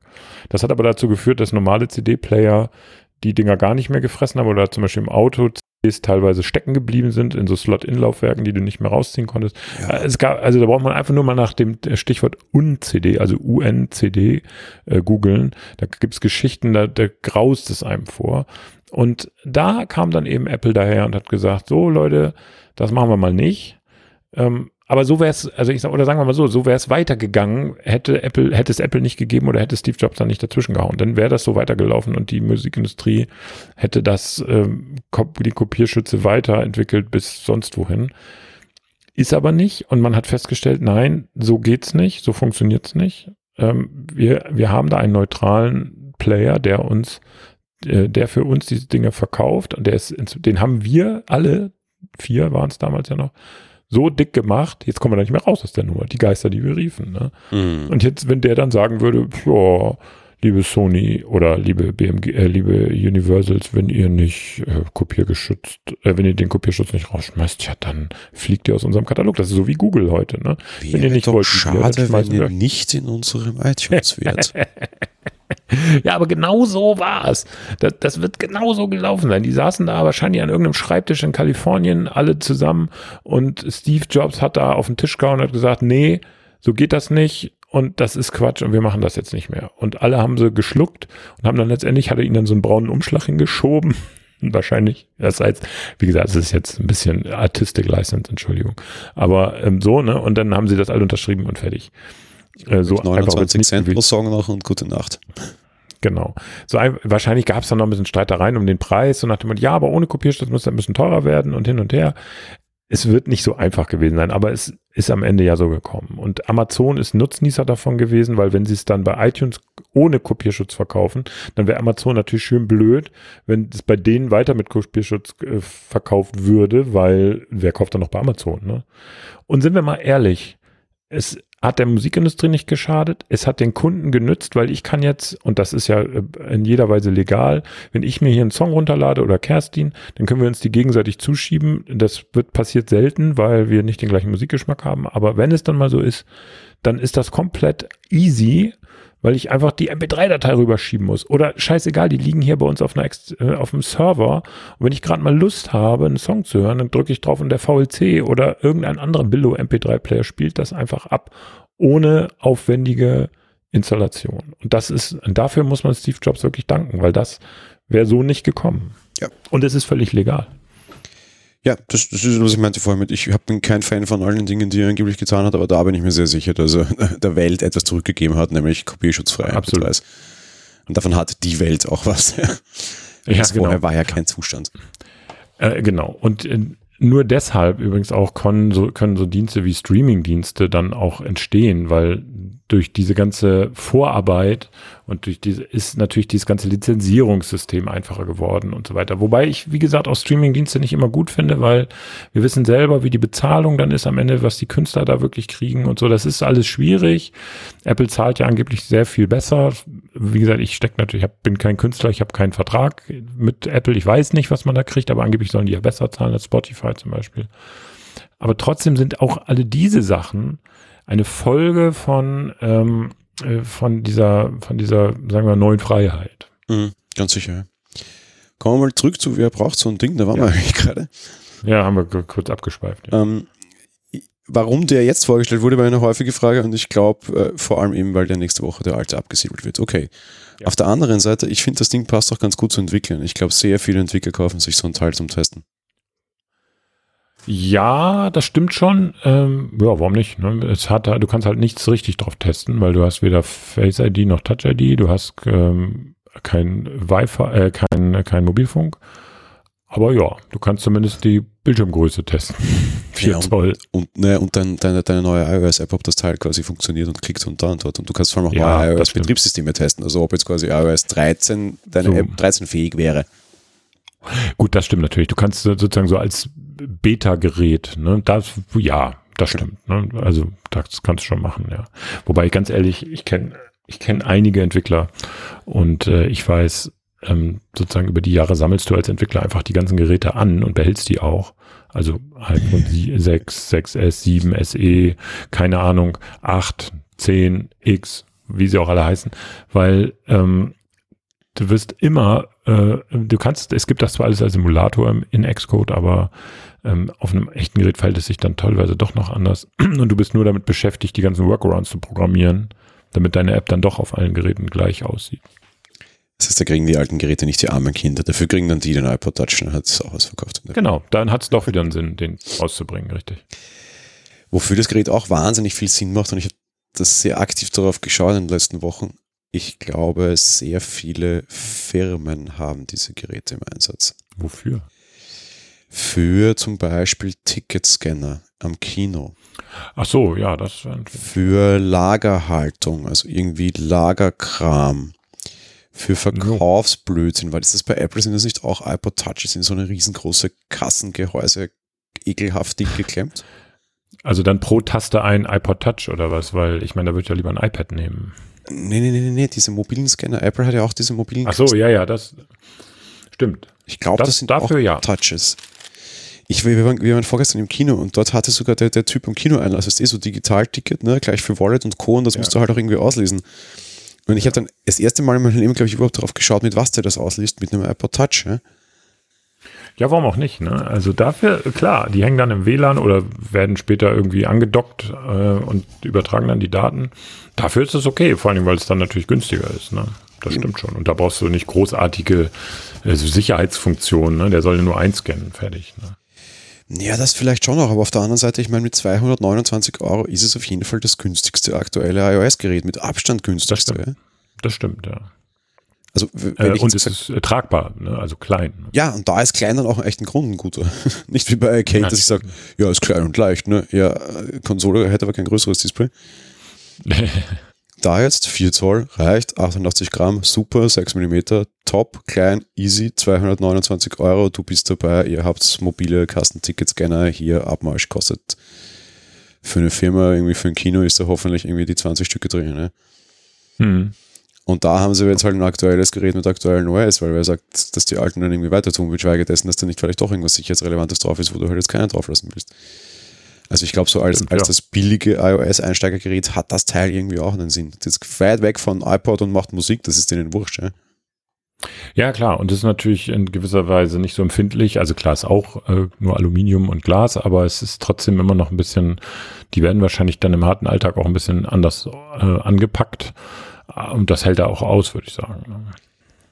Das hat aber dazu geführt, dass normale CD-Player die Dinger gar nicht mehr gefressen haben oder zum Beispiel im Auto CDs teilweise stecken geblieben sind in so Slot-In-Laufwerken, die du nicht mehr rausziehen konntest. Ja. Es gab, also da braucht man einfach nur mal nach dem Stichwort UN-CD, also UN-CD äh, googeln. Da gibt's Geschichten, da, da graust es einem vor. Und da kam dann eben Apple daher und hat gesagt, so Leute, das machen wir mal nicht. Ähm, aber so wäre es, also ich sag, oder sagen wir mal so, so wäre es weitergegangen, hätte Apple, hätte es Apple nicht gegeben oder hätte Steve Jobs dann nicht dazwischen gehauen. Dann wäre das so weitergelaufen und die Musikindustrie hätte das, ähm, die Kopierschütze weiterentwickelt bis sonst wohin. Ist aber nicht und man hat festgestellt, nein, so geht's nicht, so funktioniert's nicht. Ähm, wir, wir haben da einen neutralen Player, der uns, äh, der für uns diese Dinge verkauft und der ist, den haben wir alle, vier waren es damals ja noch, so dick gemacht, jetzt kommen wir da nicht mehr raus aus der Nummer, die Geister, die wir riefen. Ne? Mhm. Und jetzt, wenn der dann sagen würde, ja, liebe Sony oder liebe BMG, äh, liebe Universals, wenn ihr nicht äh, kopiergeschützt, äh, wenn ihr den Kopierschutz nicht rausschmeißt, ja, dann fliegt ihr aus unserem Katalog. Das ist so wie Google heute, ne? Wäre wenn ihr nicht wollt, schade, wir, wenn ihr nicht in unserem iTunes wärt. Ja, aber genau so war es. Das, das wird genau so gelaufen sein. Die saßen da wahrscheinlich an irgendeinem Schreibtisch in Kalifornien, alle zusammen und Steve Jobs hat da auf den Tisch gehauen und hat gesagt, nee, so geht das nicht und das ist Quatsch und wir machen das jetzt nicht mehr. Und alle haben sie geschluckt und haben dann letztendlich, hat er ihnen dann so einen braunen Umschlag hingeschoben. Wahrscheinlich. Das heißt, wie gesagt, es ist jetzt ein bisschen Artistic License, Entschuldigung. Aber ähm, so, ne? Und dann haben sie das alle unterschrieben und fertig. Äh, so 29 Cent pro Song noch und gute Nacht. Genau. So ein, wahrscheinlich gab es dann noch ein bisschen Streitereien um den Preis und nach dem Motto, ja, aber ohne Kopierschutz muss das ein bisschen teurer werden und hin und her es wird nicht so einfach gewesen sein, aber es ist am Ende ja so gekommen. Und Amazon ist Nutznießer davon gewesen, weil wenn sie es dann bei iTunes ohne Kopierschutz verkaufen, dann wäre Amazon natürlich schön blöd, wenn es bei denen weiter mit Kopierschutz äh, verkauft würde, weil wer kauft dann noch bei Amazon? Ne? Und sind wir mal ehrlich, es hat der Musikindustrie nicht geschadet. Es hat den Kunden genützt, weil ich kann jetzt, und das ist ja äh, in jeder Weise legal, wenn ich mir hier einen Song runterlade oder Kerstin, dann können wir uns die gegenseitig zuschieben. Das wird passiert selten, weil wir nicht den gleichen Musikgeschmack haben. Aber wenn es dann mal so ist, dann ist das komplett easy weil ich einfach die MP3-Datei rüberschieben muss. Oder scheißegal, die liegen hier bei uns auf, einer Ex äh, auf dem Server. Und wenn ich gerade mal Lust habe, einen Song zu hören, dann drücke ich drauf und der VLC oder irgendein anderer Billo-MP3-Player spielt das einfach ab, ohne aufwendige Installation. Und das ist, und dafür muss man Steve Jobs wirklich danken, weil das wäre so nicht gekommen. Ja. Und es ist völlig legal. Ja, das, das ist, was ich meinte vorhin mit, ich bin kein Fan von allen Dingen, die er angeblich getan hat, aber da bin ich mir sehr sicher, dass er der Welt etwas zurückgegeben hat, nämlich kopierschutzfrei. Absolut. Und davon hat die Welt auch was. Ja, das genau. vorher war ja kein Zustand. Äh, genau. Und äh, nur deshalb übrigens auch können so, können so Dienste wie Streaming-Dienste dann auch entstehen, weil durch diese ganze Vorarbeit und durch diese ist natürlich dieses ganze Lizenzierungssystem einfacher geworden und so weiter. Wobei ich, wie gesagt, auch Streaming-Dienste nicht immer gut finde, weil wir wissen selber, wie die Bezahlung dann ist am Ende, was die Künstler da wirklich kriegen und so. Das ist alles schwierig. Apple zahlt ja angeblich sehr viel besser. Wie gesagt, ich stecke natürlich, ich hab, bin kein Künstler, ich habe keinen Vertrag mit Apple. Ich weiß nicht, was man da kriegt, aber angeblich sollen die ja besser zahlen als Spotify zum Beispiel. Aber trotzdem sind auch alle diese Sachen eine Folge von, ähm, äh, von dieser, von dieser, sagen wir, neuen Freiheit. Mhm, ganz sicher. Kommen wir mal zurück zu, wer braucht so ein Ding, da waren ja. wir eigentlich gerade. Ja, haben wir kurz abgeschweift. Ja. Ähm, warum der jetzt vorgestellt wurde, war eine häufige Frage und ich glaube äh, vor allem eben, weil der nächste Woche der alte abgesiedelt wird. Okay. Ja. Auf der anderen Seite, ich finde, das Ding passt auch ganz gut zu entwickeln. Ich glaube, sehr viele Entwickler kaufen sich so ein Teil zum Testen. Ja, das stimmt schon. Ähm, ja, warum nicht? Ne? Es hat, du kannst halt nichts richtig drauf testen, weil du hast weder Face ID noch Touch ID, du hast ähm, kein Wi-Fi, äh, kein, kein Mobilfunk. Aber ja, du kannst zumindest die Bildschirmgröße testen. 4 ja, Zoll. Und, ne, und dann deine, deine neue iOS-App, ob das Teil quasi funktioniert und klickt und da und dort. Und du kannst vor allem auch ja, neue iOS-Betriebssysteme testen. Also ob jetzt quasi iOS 13, deine so. App 13 fähig wäre. Gut, das stimmt natürlich. Du kannst sozusagen so als Beta-Gerät, ne, das, ja, das stimmt. Ne? Also das kannst du schon machen, ja. Wobei ich ganz ehrlich, ich kenne ich kenne einige Entwickler und äh, ich weiß, ähm, sozusagen über die Jahre sammelst du als Entwickler einfach die ganzen Geräte an und behältst die auch. Also iPhone 6, 6S, 7, SE, keine Ahnung, 8, 10, X, wie sie auch alle heißen, weil ähm, du wirst immer, äh, du kannst, es gibt das zwar alles als Simulator in Xcode, aber ähm, auf einem echten Gerät verhält es sich dann teilweise doch noch anders. Und du bist nur damit beschäftigt, die ganzen Workarounds zu programmieren, damit deine App dann doch auf allen Geräten gleich aussieht. Das heißt, da kriegen die alten Geräte nicht die armen Kinder. Dafür kriegen dann die den iPod Touch und hat es auch ausverkauft. Genau, dann hat es doch wieder einen Sinn, den auszubringen, richtig. Wofür das Gerät auch wahnsinnig viel Sinn macht und ich habe das sehr aktiv darauf geschaut in den letzten Wochen, ich glaube, sehr viele Firmen haben diese Geräte im Einsatz. Wofür? Für zum Beispiel Ticketscanner am Kino. Ach so, ja, das für Lagerhaltung, also irgendwie Lagerkram. Für Verkaufsblödsinn, weil das ist bei Apple sind das nicht auch iPod Touches in so eine riesengroße Kassengehäuse ekelhaft dick geklemmt? Also dann pro Taste ein iPod Touch oder was? Weil ich meine, da würde ich ja lieber ein iPad nehmen. Nee, nee, nee, nee, diese mobilen Scanner. Apple hat ja auch diese mobilen. Ach so, ja, ja, das stimmt. Ich glaube, das, das, sind dafür, auch ja. Touches. Ich, wir, waren, wir waren vorgestern im Kino und dort hatte sogar der, der Typ im Kino Einlass, das ist eh so Digitalticket, ne, gleich für Wallet und Co. und das ja. musst du halt auch irgendwie auslesen. Und ich habe dann das erste Mal in meinem Leben, glaube ich, überhaupt darauf geschaut, mit was der das ausliest, mit einem iPod Touch. Ja? Ja, warum auch nicht? Ne? Also dafür, klar, die hängen dann im WLAN oder werden später irgendwie angedockt äh, und übertragen dann die Daten. Dafür ist es okay, vor allem, weil es dann natürlich günstiger ist. Ne? Das stimmt schon. Und da brauchst du nicht großartige also Sicherheitsfunktionen. Ne? Der soll nur einscannen, fertig. Ne? Ja, das vielleicht schon auch, aber auf der anderen Seite, ich meine, mit 229 Euro ist es auf jeden Fall das günstigste aktuelle iOS-Gerät, mit Abstand günstigste. Das stimmt, das stimmt ja. Also, äh, und es ist äh, tragbar, ne? also klein. Ne? Ja, und da ist klein dann auch echt ein Grund ein guter. Nicht wie bei Arcade, dass ich sage, ja, ist klein und leicht. Ne? Ja, Konsole hätte aber kein größeres Display. da jetzt 4 Zoll, reicht, 88 Gramm, super, 6 mm, top, klein, easy, 229 Euro, du bist dabei, ihr habt mobile Kastenticketscanner, hier Abmarsch kostet für eine Firma, irgendwie für ein Kino ist da hoffentlich irgendwie die 20 Stücke drin. Ne? Hm. Und da haben sie jetzt halt ein aktuelles Gerät mit aktuellen OS, weil wer sagt, dass die alten dann irgendwie weiter tun, geschweige dessen, dass da nicht vielleicht doch irgendwas sicherheitsrelevantes drauf ist, wo du halt jetzt keinen drauf lassen willst. Also ich glaube, so als, als das billige iOS-Einsteigergerät hat das Teil irgendwie auch einen Sinn. Das ist weit weg von iPod und macht Musik, das ist denen wurscht, ja. Ja, klar. Und das ist natürlich in gewisser Weise nicht so empfindlich. Also klar ist auch äh, nur Aluminium und Glas, aber es ist trotzdem immer noch ein bisschen, die werden wahrscheinlich dann im harten Alltag auch ein bisschen anders äh, angepackt. Und das hält er auch aus, würde ich sagen.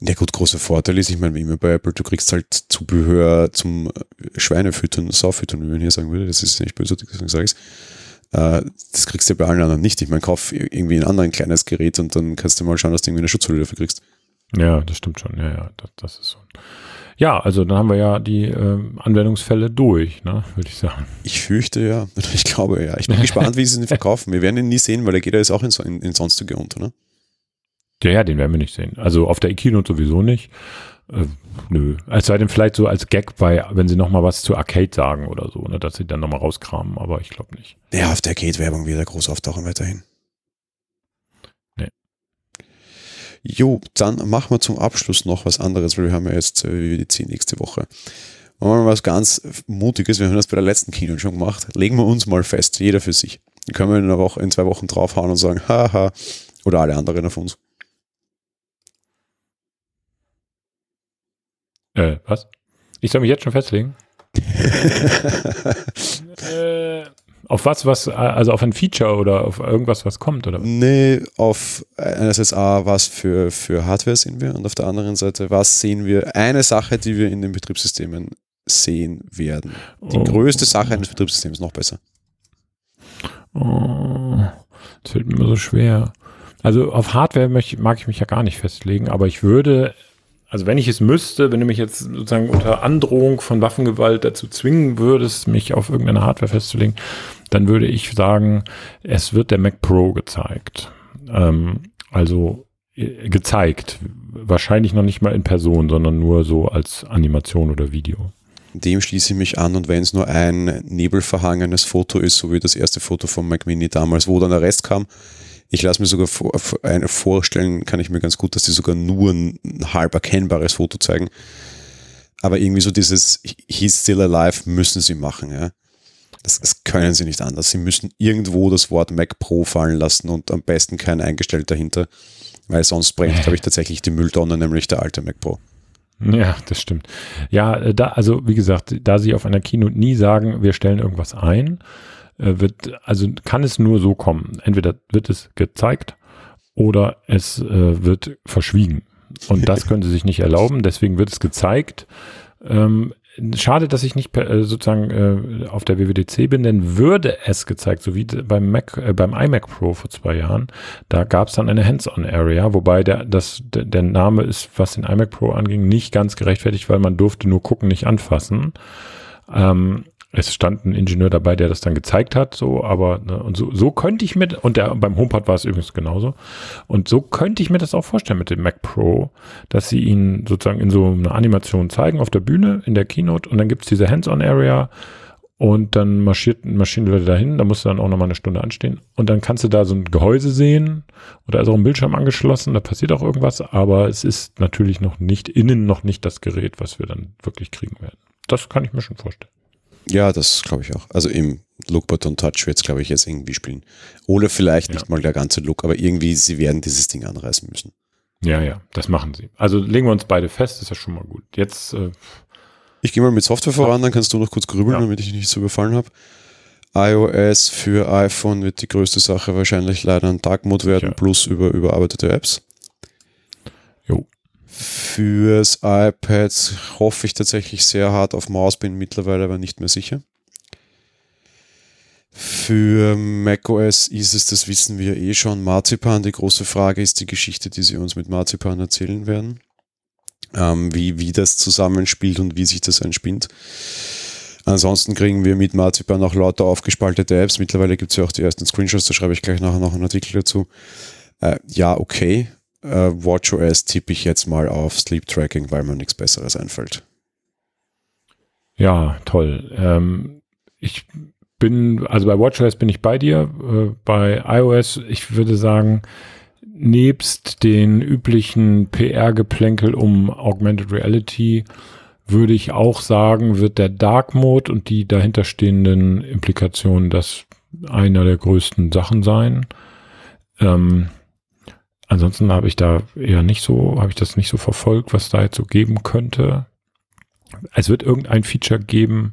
Ja gut, großer Vorteil ist, ich meine, wie immer bei Apple, du kriegst halt Zubehör zum Schweinefüttern, Saufüttern, wie man hier sagen würde. Das ist nicht böse, deswegen sage ich es. Äh, das kriegst du ja bei allen anderen nicht. Ich meine, kauf irgendwie ein anderes kleines Gerät und dann kannst du mal schauen, dass du irgendwie eine Schutzhülle dafür kriegst. Ja, das stimmt schon. Ja, ja, das, das ist so. Ja, also dann haben wir ja die äh, Anwendungsfälle durch, ne, würde ich sagen. Ich fürchte ja. Ich glaube ja. Ich bin gespannt, wie sie ihn verkaufen. Wir werden ihn nie sehen, weil er geht ja jetzt auch in, in, in sonstige unter, ne? Ja, ja, den werden wir nicht sehen. Also auf der E-Keynote sowieso nicht. Äh, nö. Es sei denn vielleicht so als Gag bei, wenn sie nochmal was zu Arcade sagen oder so, ne, dass sie dann nochmal rauskramen, aber ich glaube nicht. Ja, auf der Arcade-Werbung wieder groß auftauchen weiterhin. Nee. Jo, dann machen wir zum Abschluss noch was anderes, weil wir haben ja jetzt äh, die 10 nächste Woche. Machen wir mal was ganz Mutiges. Wir haben das bei der letzten Keynote schon gemacht. Legen wir uns mal fest, jeder für sich. Dann können wir in, einer Woche, in zwei Wochen draufhauen und sagen, haha, oder alle anderen auf uns. Äh, was? Ich soll mich jetzt schon festlegen? äh, auf was, was, also auf ein Feature oder auf irgendwas, was kommt, oder? Nee, auf einerseits A, was für, für Hardware sehen wir und auf der anderen Seite, was sehen wir? Eine Sache, die wir in den Betriebssystemen sehen werden. Die oh. größte Sache eines Betriebssystems, noch besser. Oh, das fällt mir so schwer. Also auf Hardware mag ich mich ja gar nicht festlegen, aber ich würde also wenn ich es müsste, wenn du mich jetzt sozusagen unter Androhung von Waffengewalt dazu zwingen würdest, mich auf irgendeine Hardware festzulegen, dann würde ich sagen, es wird der Mac Pro gezeigt. Ähm, also äh, gezeigt. Wahrscheinlich noch nicht mal in Person, sondern nur so als Animation oder Video. Dem schließe ich mich an und wenn es nur ein nebelverhangenes Foto ist, so wie das erste Foto von Mac Mini damals, wo dann der Rest kam, ich lasse mir sogar vor, vorstellen, kann ich mir ganz gut, dass die sogar nur ein halb erkennbares Foto zeigen. Aber irgendwie so dieses He's still alive müssen sie machen, ja. Das, das, können sie nicht anders. Sie müssen irgendwo das Wort Mac Pro fallen lassen und am besten kein eingestellt dahinter, weil sonst brennt, glaube ich, tatsächlich die Mülltonne, nämlich der alte Mac Pro. Ja, das stimmt. Ja, äh, da, also wie gesagt, da sie auf einer Keynote nie sagen, wir stellen irgendwas ein, wird, also kann es nur so kommen. Entweder wird es gezeigt oder es äh, wird verschwiegen. Und das können sie sich nicht erlauben, deswegen wird es gezeigt. Ähm, schade, dass ich nicht per, äh, sozusagen äh, auf der WWDC bin, denn würde es gezeigt, so wie beim Mac, äh, beim iMac Pro vor zwei Jahren, da gab es dann eine Hands-on-Area, wobei der, das, der, der Name ist, was den iMac Pro anging, nicht ganz gerechtfertigt, weil man durfte nur gucken, nicht anfassen. Ähm, es stand ein Ingenieur dabei, der das dann gezeigt hat, so, aber ne, und so, so könnte ich mir, und der beim HomePod war es übrigens genauso, und so könnte ich mir das auch vorstellen mit dem Mac Pro, dass sie ihn sozusagen in so einer Animation zeigen auf der Bühne, in der Keynote, und dann gibt's diese Hands-on-Area und dann marschiert, marschieren die Leute dahin, da musst du dann auch nochmal eine Stunde anstehen und dann kannst du da so ein Gehäuse sehen oder ist auch ein Bildschirm angeschlossen, da passiert auch irgendwas, aber es ist natürlich noch nicht, innen noch nicht das Gerät, was wir dann wirklich kriegen werden. Das kann ich mir schon vorstellen. Ja, das glaube ich auch. Also eben, Look but don't touch wird es, glaube ich, jetzt irgendwie spielen. Oder vielleicht ja. nicht mal der ganze Look, aber irgendwie, sie werden dieses Ding anreißen müssen. Ja, ja, das machen sie. Also legen wir uns beide fest, ist ja schon mal gut. Jetzt. Äh, ich gehe mal mit Software voran, dann kannst du noch kurz grübeln, ja. damit ich nicht so überfallen habe iOS für iPhone wird die größte Sache wahrscheinlich leider ein Dark Mode werden, ja. plus über überarbeitete Apps. Jo. Fürs iPad hoffe ich tatsächlich sehr hart auf Maus, bin mittlerweile aber nicht mehr sicher. Für macOS ist es, das wissen wir eh schon, Marzipan. Die große Frage ist die Geschichte, die sie uns mit Marzipan erzählen werden. Ähm, wie, wie das zusammenspielt und wie sich das entspinnt. Ansonsten kriegen wir mit Marzipan auch lauter aufgespaltete Apps. Mittlerweile gibt es ja auch die ersten Screenshots, da schreibe ich gleich nachher noch einen Artikel dazu. Äh, ja, okay. Äh, WatchOS tippe ich jetzt mal auf Sleep Tracking, weil mir nichts Besseres einfällt. Ja, toll. Ähm, ich bin, also bei WatchOS bin ich bei dir. Äh, bei iOS, ich würde sagen, nebst den üblichen PR-Geplänkel um Augmented Reality würde ich auch sagen, wird der Dark Mode und die dahinterstehenden Implikationen das einer der größten Sachen sein. Ähm, ansonsten habe ich da eher nicht so, habe ich das nicht so verfolgt, was da jetzt so geben könnte. Es wird irgendein Feature geben,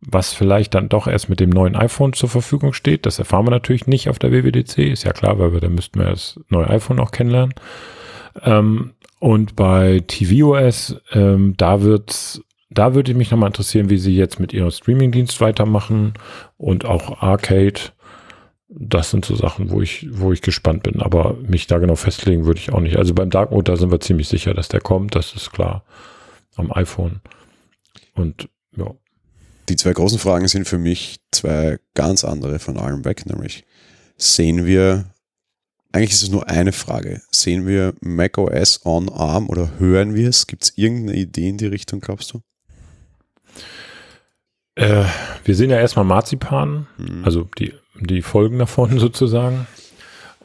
was vielleicht dann doch erst mit dem neuen iPhone zur Verfügung steht. Das erfahren wir natürlich nicht auf der WWDC, ist ja klar, weil wir, da müssten wir das neue iPhone auch kennenlernen. Ähm, und bei tvOS, ähm, da wird's, da würde mich nochmal interessieren, wie sie jetzt mit ihrem Streamingdienst weitermachen und auch Arcade. Das sind so Sachen, wo ich, wo ich gespannt bin. Aber mich da genau festlegen würde ich auch nicht. Also beim Dark Mode, da sind wir ziemlich sicher, dass der kommt. Das ist klar. Am iPhone. Und ja. Die zwei großen Fragen sind für mich zwei ganz andere von allem weg, nämlich sehen wir eigentlich ist es nur eine Frage. Sehen wir macOS on ARM oder hören wir es? Gibt es irgendeine Idee in die Richtung, glaubst du? Äh, wir sehen ja erstmal Marzipan, hm. also die, die Folgen davon sozusagen.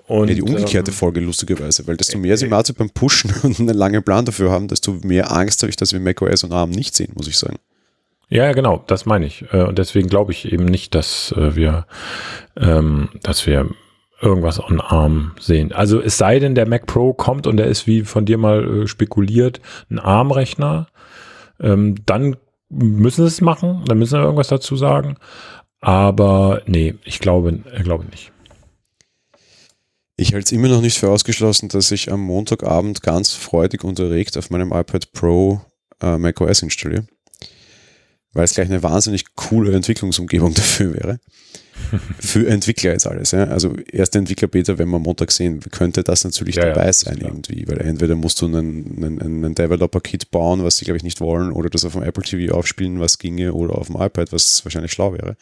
Und, ja, die umgekehrte ähm, Folge, lustigerweise, weil desto mehr sie äh, Marzipan pushen und einen langen Plan dafür haben, desto mehr Angst habe ich, dass wir macOS on ARM nicht sehen, muss ich sagen. Ja, genau, das meine ich. Äh, und deswegen glaube ich eben nicht, dass äh, wir, ähm, dass wir irgendwas on ARM sehen. Also es sei denn, der Mac Pro kommt und der ist, wie von dir mal äh, spekuliert, ein ARM-Rechner, ähm, dann müssen sie es machen, dann müssen wir irgendwas dazu sagen. Aber nee, ich glaube, ich glaube nicht. Ich halte es immer noch nicht für ausgeschlossen, dass ich am Montagabend ganz freudig und erregt auf meinem iPad Pro äh, macOS installiere, weil es gleich eine wahnsinnig coole Entwicklungsumgebung dafür wäre. Für Entwickler jetzt alles. Ja? Also erste Entwickler-Beta, wenn wir Montag sehen, könnte das natürlich ja, dabei ja, sein irgendwie, weil entweder musst du einen, einen, einen Developer-Kit bauen, was sie glaube ich nicht wollen, oder das auf dem Apple TV aufspielen, was ginge, oder auf dem iPad, was wahrscheinlich schlau wäre.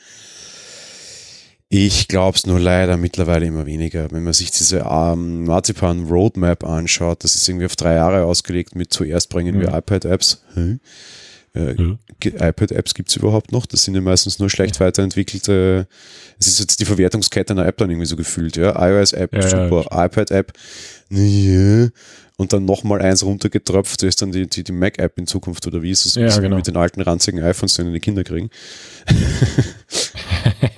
Ich glaube es nur leider mittlerweile immer weniger. Wenn man sich diese ähm, Marzipan Roadmap anschaut, das ist irgendwie auf drei Jahre ausgelegt mit zuerst bringen wir mhm. iPad-Apps. Hm? Äh, mhm. iPad-Apps gibt es überhaupt noch? Das sind ja meistens nur schlecht weiterentwickelte. Es ist jetzt die Verwertungskette einer App dann irgendwie so gefühlt, ja. iOS-App, ja, super. Ja, iPad-App, ja. Und dann nochmal eins runtergetröpft, ist dann die, die, die Mac-App in Zukunft oder wie ist es ja, genau. mit den alten ranzigen iPhones, die die Kinder kriegen?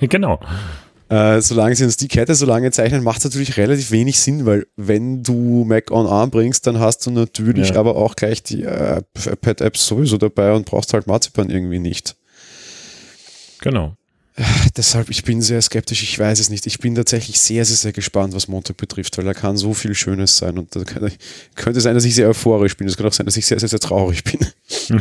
genau. Äh, solange sie uns die Kette so lange zeichnen, macht es natürlich relativ wenig Sinn, weil wenn du Mac on ARM bringst, dann hast du natürlich ja. aber auch gleich die äh, Pad-Apps sowieso dabei und brauchst halt Marzipan irgendwie nicht. Genau. Deshalb, ich bin sehr skeptisch, ich weiß es nicht. Ich bin tatsächlich sehr, sehr, sehr gespannt, was Montag betrifft, weil da kann so viel Schönes sein und da kann, könnte sein, dass ich sehr euphorisch bin. Es kann auch sein, dass ich sehr, sehr, sehr traurig bin.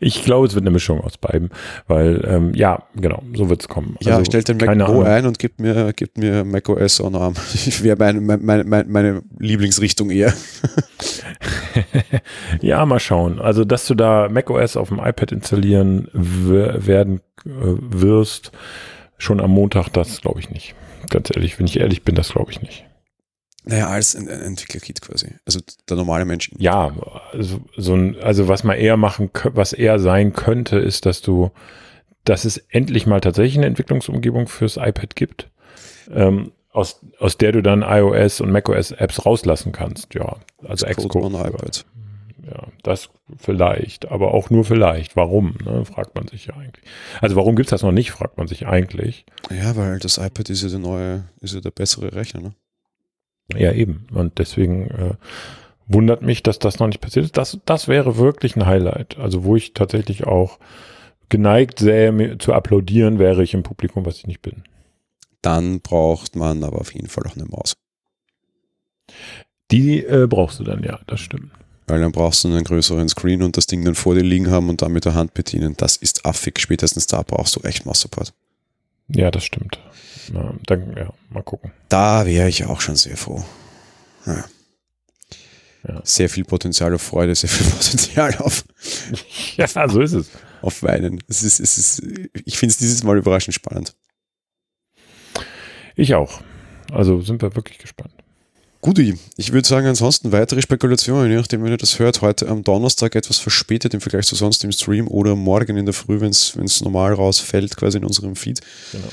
ich glaube, es wird eine Mischung aus beiden, weil, ähm, ja, genau, so wird es kommen. Ja, also, stellt den Mac Pro ein und gibt mir, gibt mir Mac OS on ARM. Wäre meine, meine, meine, meine Lieblingsrichtung eher. ja, mal schauen. Also, dass du da Mac OS auf dem iPad installieren werden äh, wirst, schon am Montag, das glaube ich nicht. Ganz ehrlich, wenn ich ehrlich bin, das glaube ich nicht. Naja, als ein, ein Entwicklerkit quasi. Also der normale Mensch. Ja, also, so ein, also was man eher machen, was eher sein könnte, ist, dass du, dass es endlich mal tatsächlich eine Entwicklungsumgebung fürs iPad gibt, ähm, aus, aus der du dann iOS und macOS Apps rauslassen kannst. Ja, also Xcode. Ja, das vielleicht, aber auch nur vielleicht. Warum, ne, fragt man sich ja eigentlich. Also warum gibt es das noch nicht, fragt man sich eigentlich. Ja, weil das iPad ist ja der neue, ist ja der bessere Rechner, ne? Ja, eben. Und deswegen äh, wundert mich, dass das noch nicht passiert ist. Das, das wäre wirklich ein Highlight. Also wo ich tatsächlich auch geneigt sähe, zu applaudieren, wäre ich im Publikum, was ich nicht bin. Dann braucht man aber auf jeden Fall auch eine Maus. Die äh, brauchst du dann, ja, das stimmt. Weil dann brauchst du einen größeren Screen und das Ding dann vor dir liegen haben und dann mit der Hand bedienen. Das ist affig. Spätestens da brauchst du echt Maus-Support. Ja, das stimmt. Na, dann, ja, mal gucken. Da wäre ich auch schon sehr froh. Ja. Ja. Sehr viel Potenzial auf Freude, sehr viel Potenzial auf. ja, so ist es. Auf Weinen. Es ist, es ist, ich finde es dieses Mal überraschend spannend. Ich auch. Also sind wir wirklich gespannt. Guti, ich würde sagen, ansonsten weitere Spekulationen, je nachdem, wenn ihr das hört, heute am Donnerstag etwas verspätet im Vergleich zu sonst im Stream oder morgen in der Früh, wenn es normal rausfällt, quasi in unserem Feed. Genau.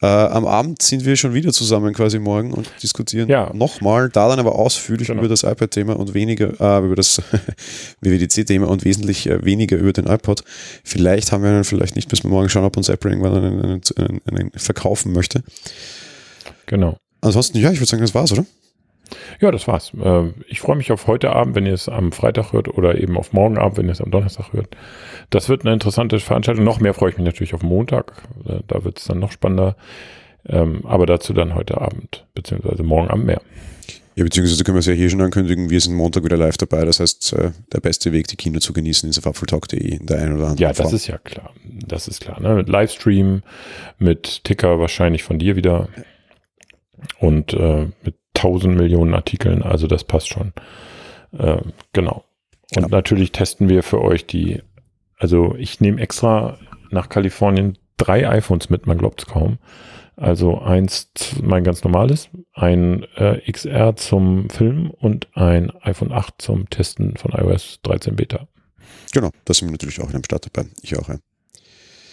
Äh, am Abend sind wir schon wieder zusammen quasi morgen und diskutieren ja. nochmal, da dann aber ausführlich genau. über das iPad-Thema und weniger äh, über das WWDC-Thema und wesentlich äh, weniger über den iPod. Vielleicht haben wir einen, vielleicht nicht, bis wir morgen schauen, ob uns Apple irgendwann einen, einen, einen, einen verkaufen möchte. Genau. Ansonsten, ja, ich würde sagen, das war's, oder? Ja, das war's. Äh, ich freue mich auf heute Abend, wenn ihr es am Freitag hört oder eben auf morgen Abend, wenn ihr es am Donnerstag hört. Das wird eine interessante Veranstaltung. Noch mehr freue ich mich natürlich auf Montag. Äh, da wird es dann noch spannender. Ähm, aber dazu dann heute Abend, beziehungsweise morgen Abend mehr. Ja, beziehungsweise können wir es ja hier schon ankündigen, wir sind Montag wieder live dabei. Das heißt, äh, der beste Weg, die Kino zu genießen, ist auf apfeltalk.de in der einen oder anderen Ja, das Form. ist ja klar. Das ist klar. Ne? Mit Livestream, mit Ticker wahrscheinlich von dir wieder und äh, mit tausend Millionen Artikeln, also das passt schon. Äh, genau. Und ja. natürlich testen wir für euch die, also ich nehme extra nach Kalifornien drei iPhones mit, man glaubt es kaum. Also eins, mein ganz normales, ein äh, XR zum Film und ein iPhone 8 zum Testen von iOS 13 Beta. Genau, das sind wir natürlich auch in dem Start dabei. Ich auch, ja.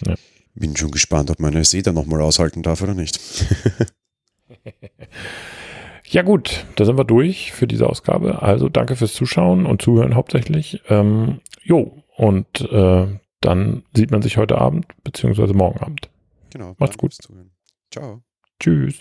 ja. Bin schon gespannt, ob meine SE da nochmal aushalten darf oder nicht. Ja gut, da sind wir durch für diese Ausgabe. Also danke fürs Zuschauen und Zuhören hauptsächlich. Ähm, jo, und äh, dann sieht man sich heute Abend beziehungsweise morgen Abend. Genau. Macht's gut. Ciao. Tschüss.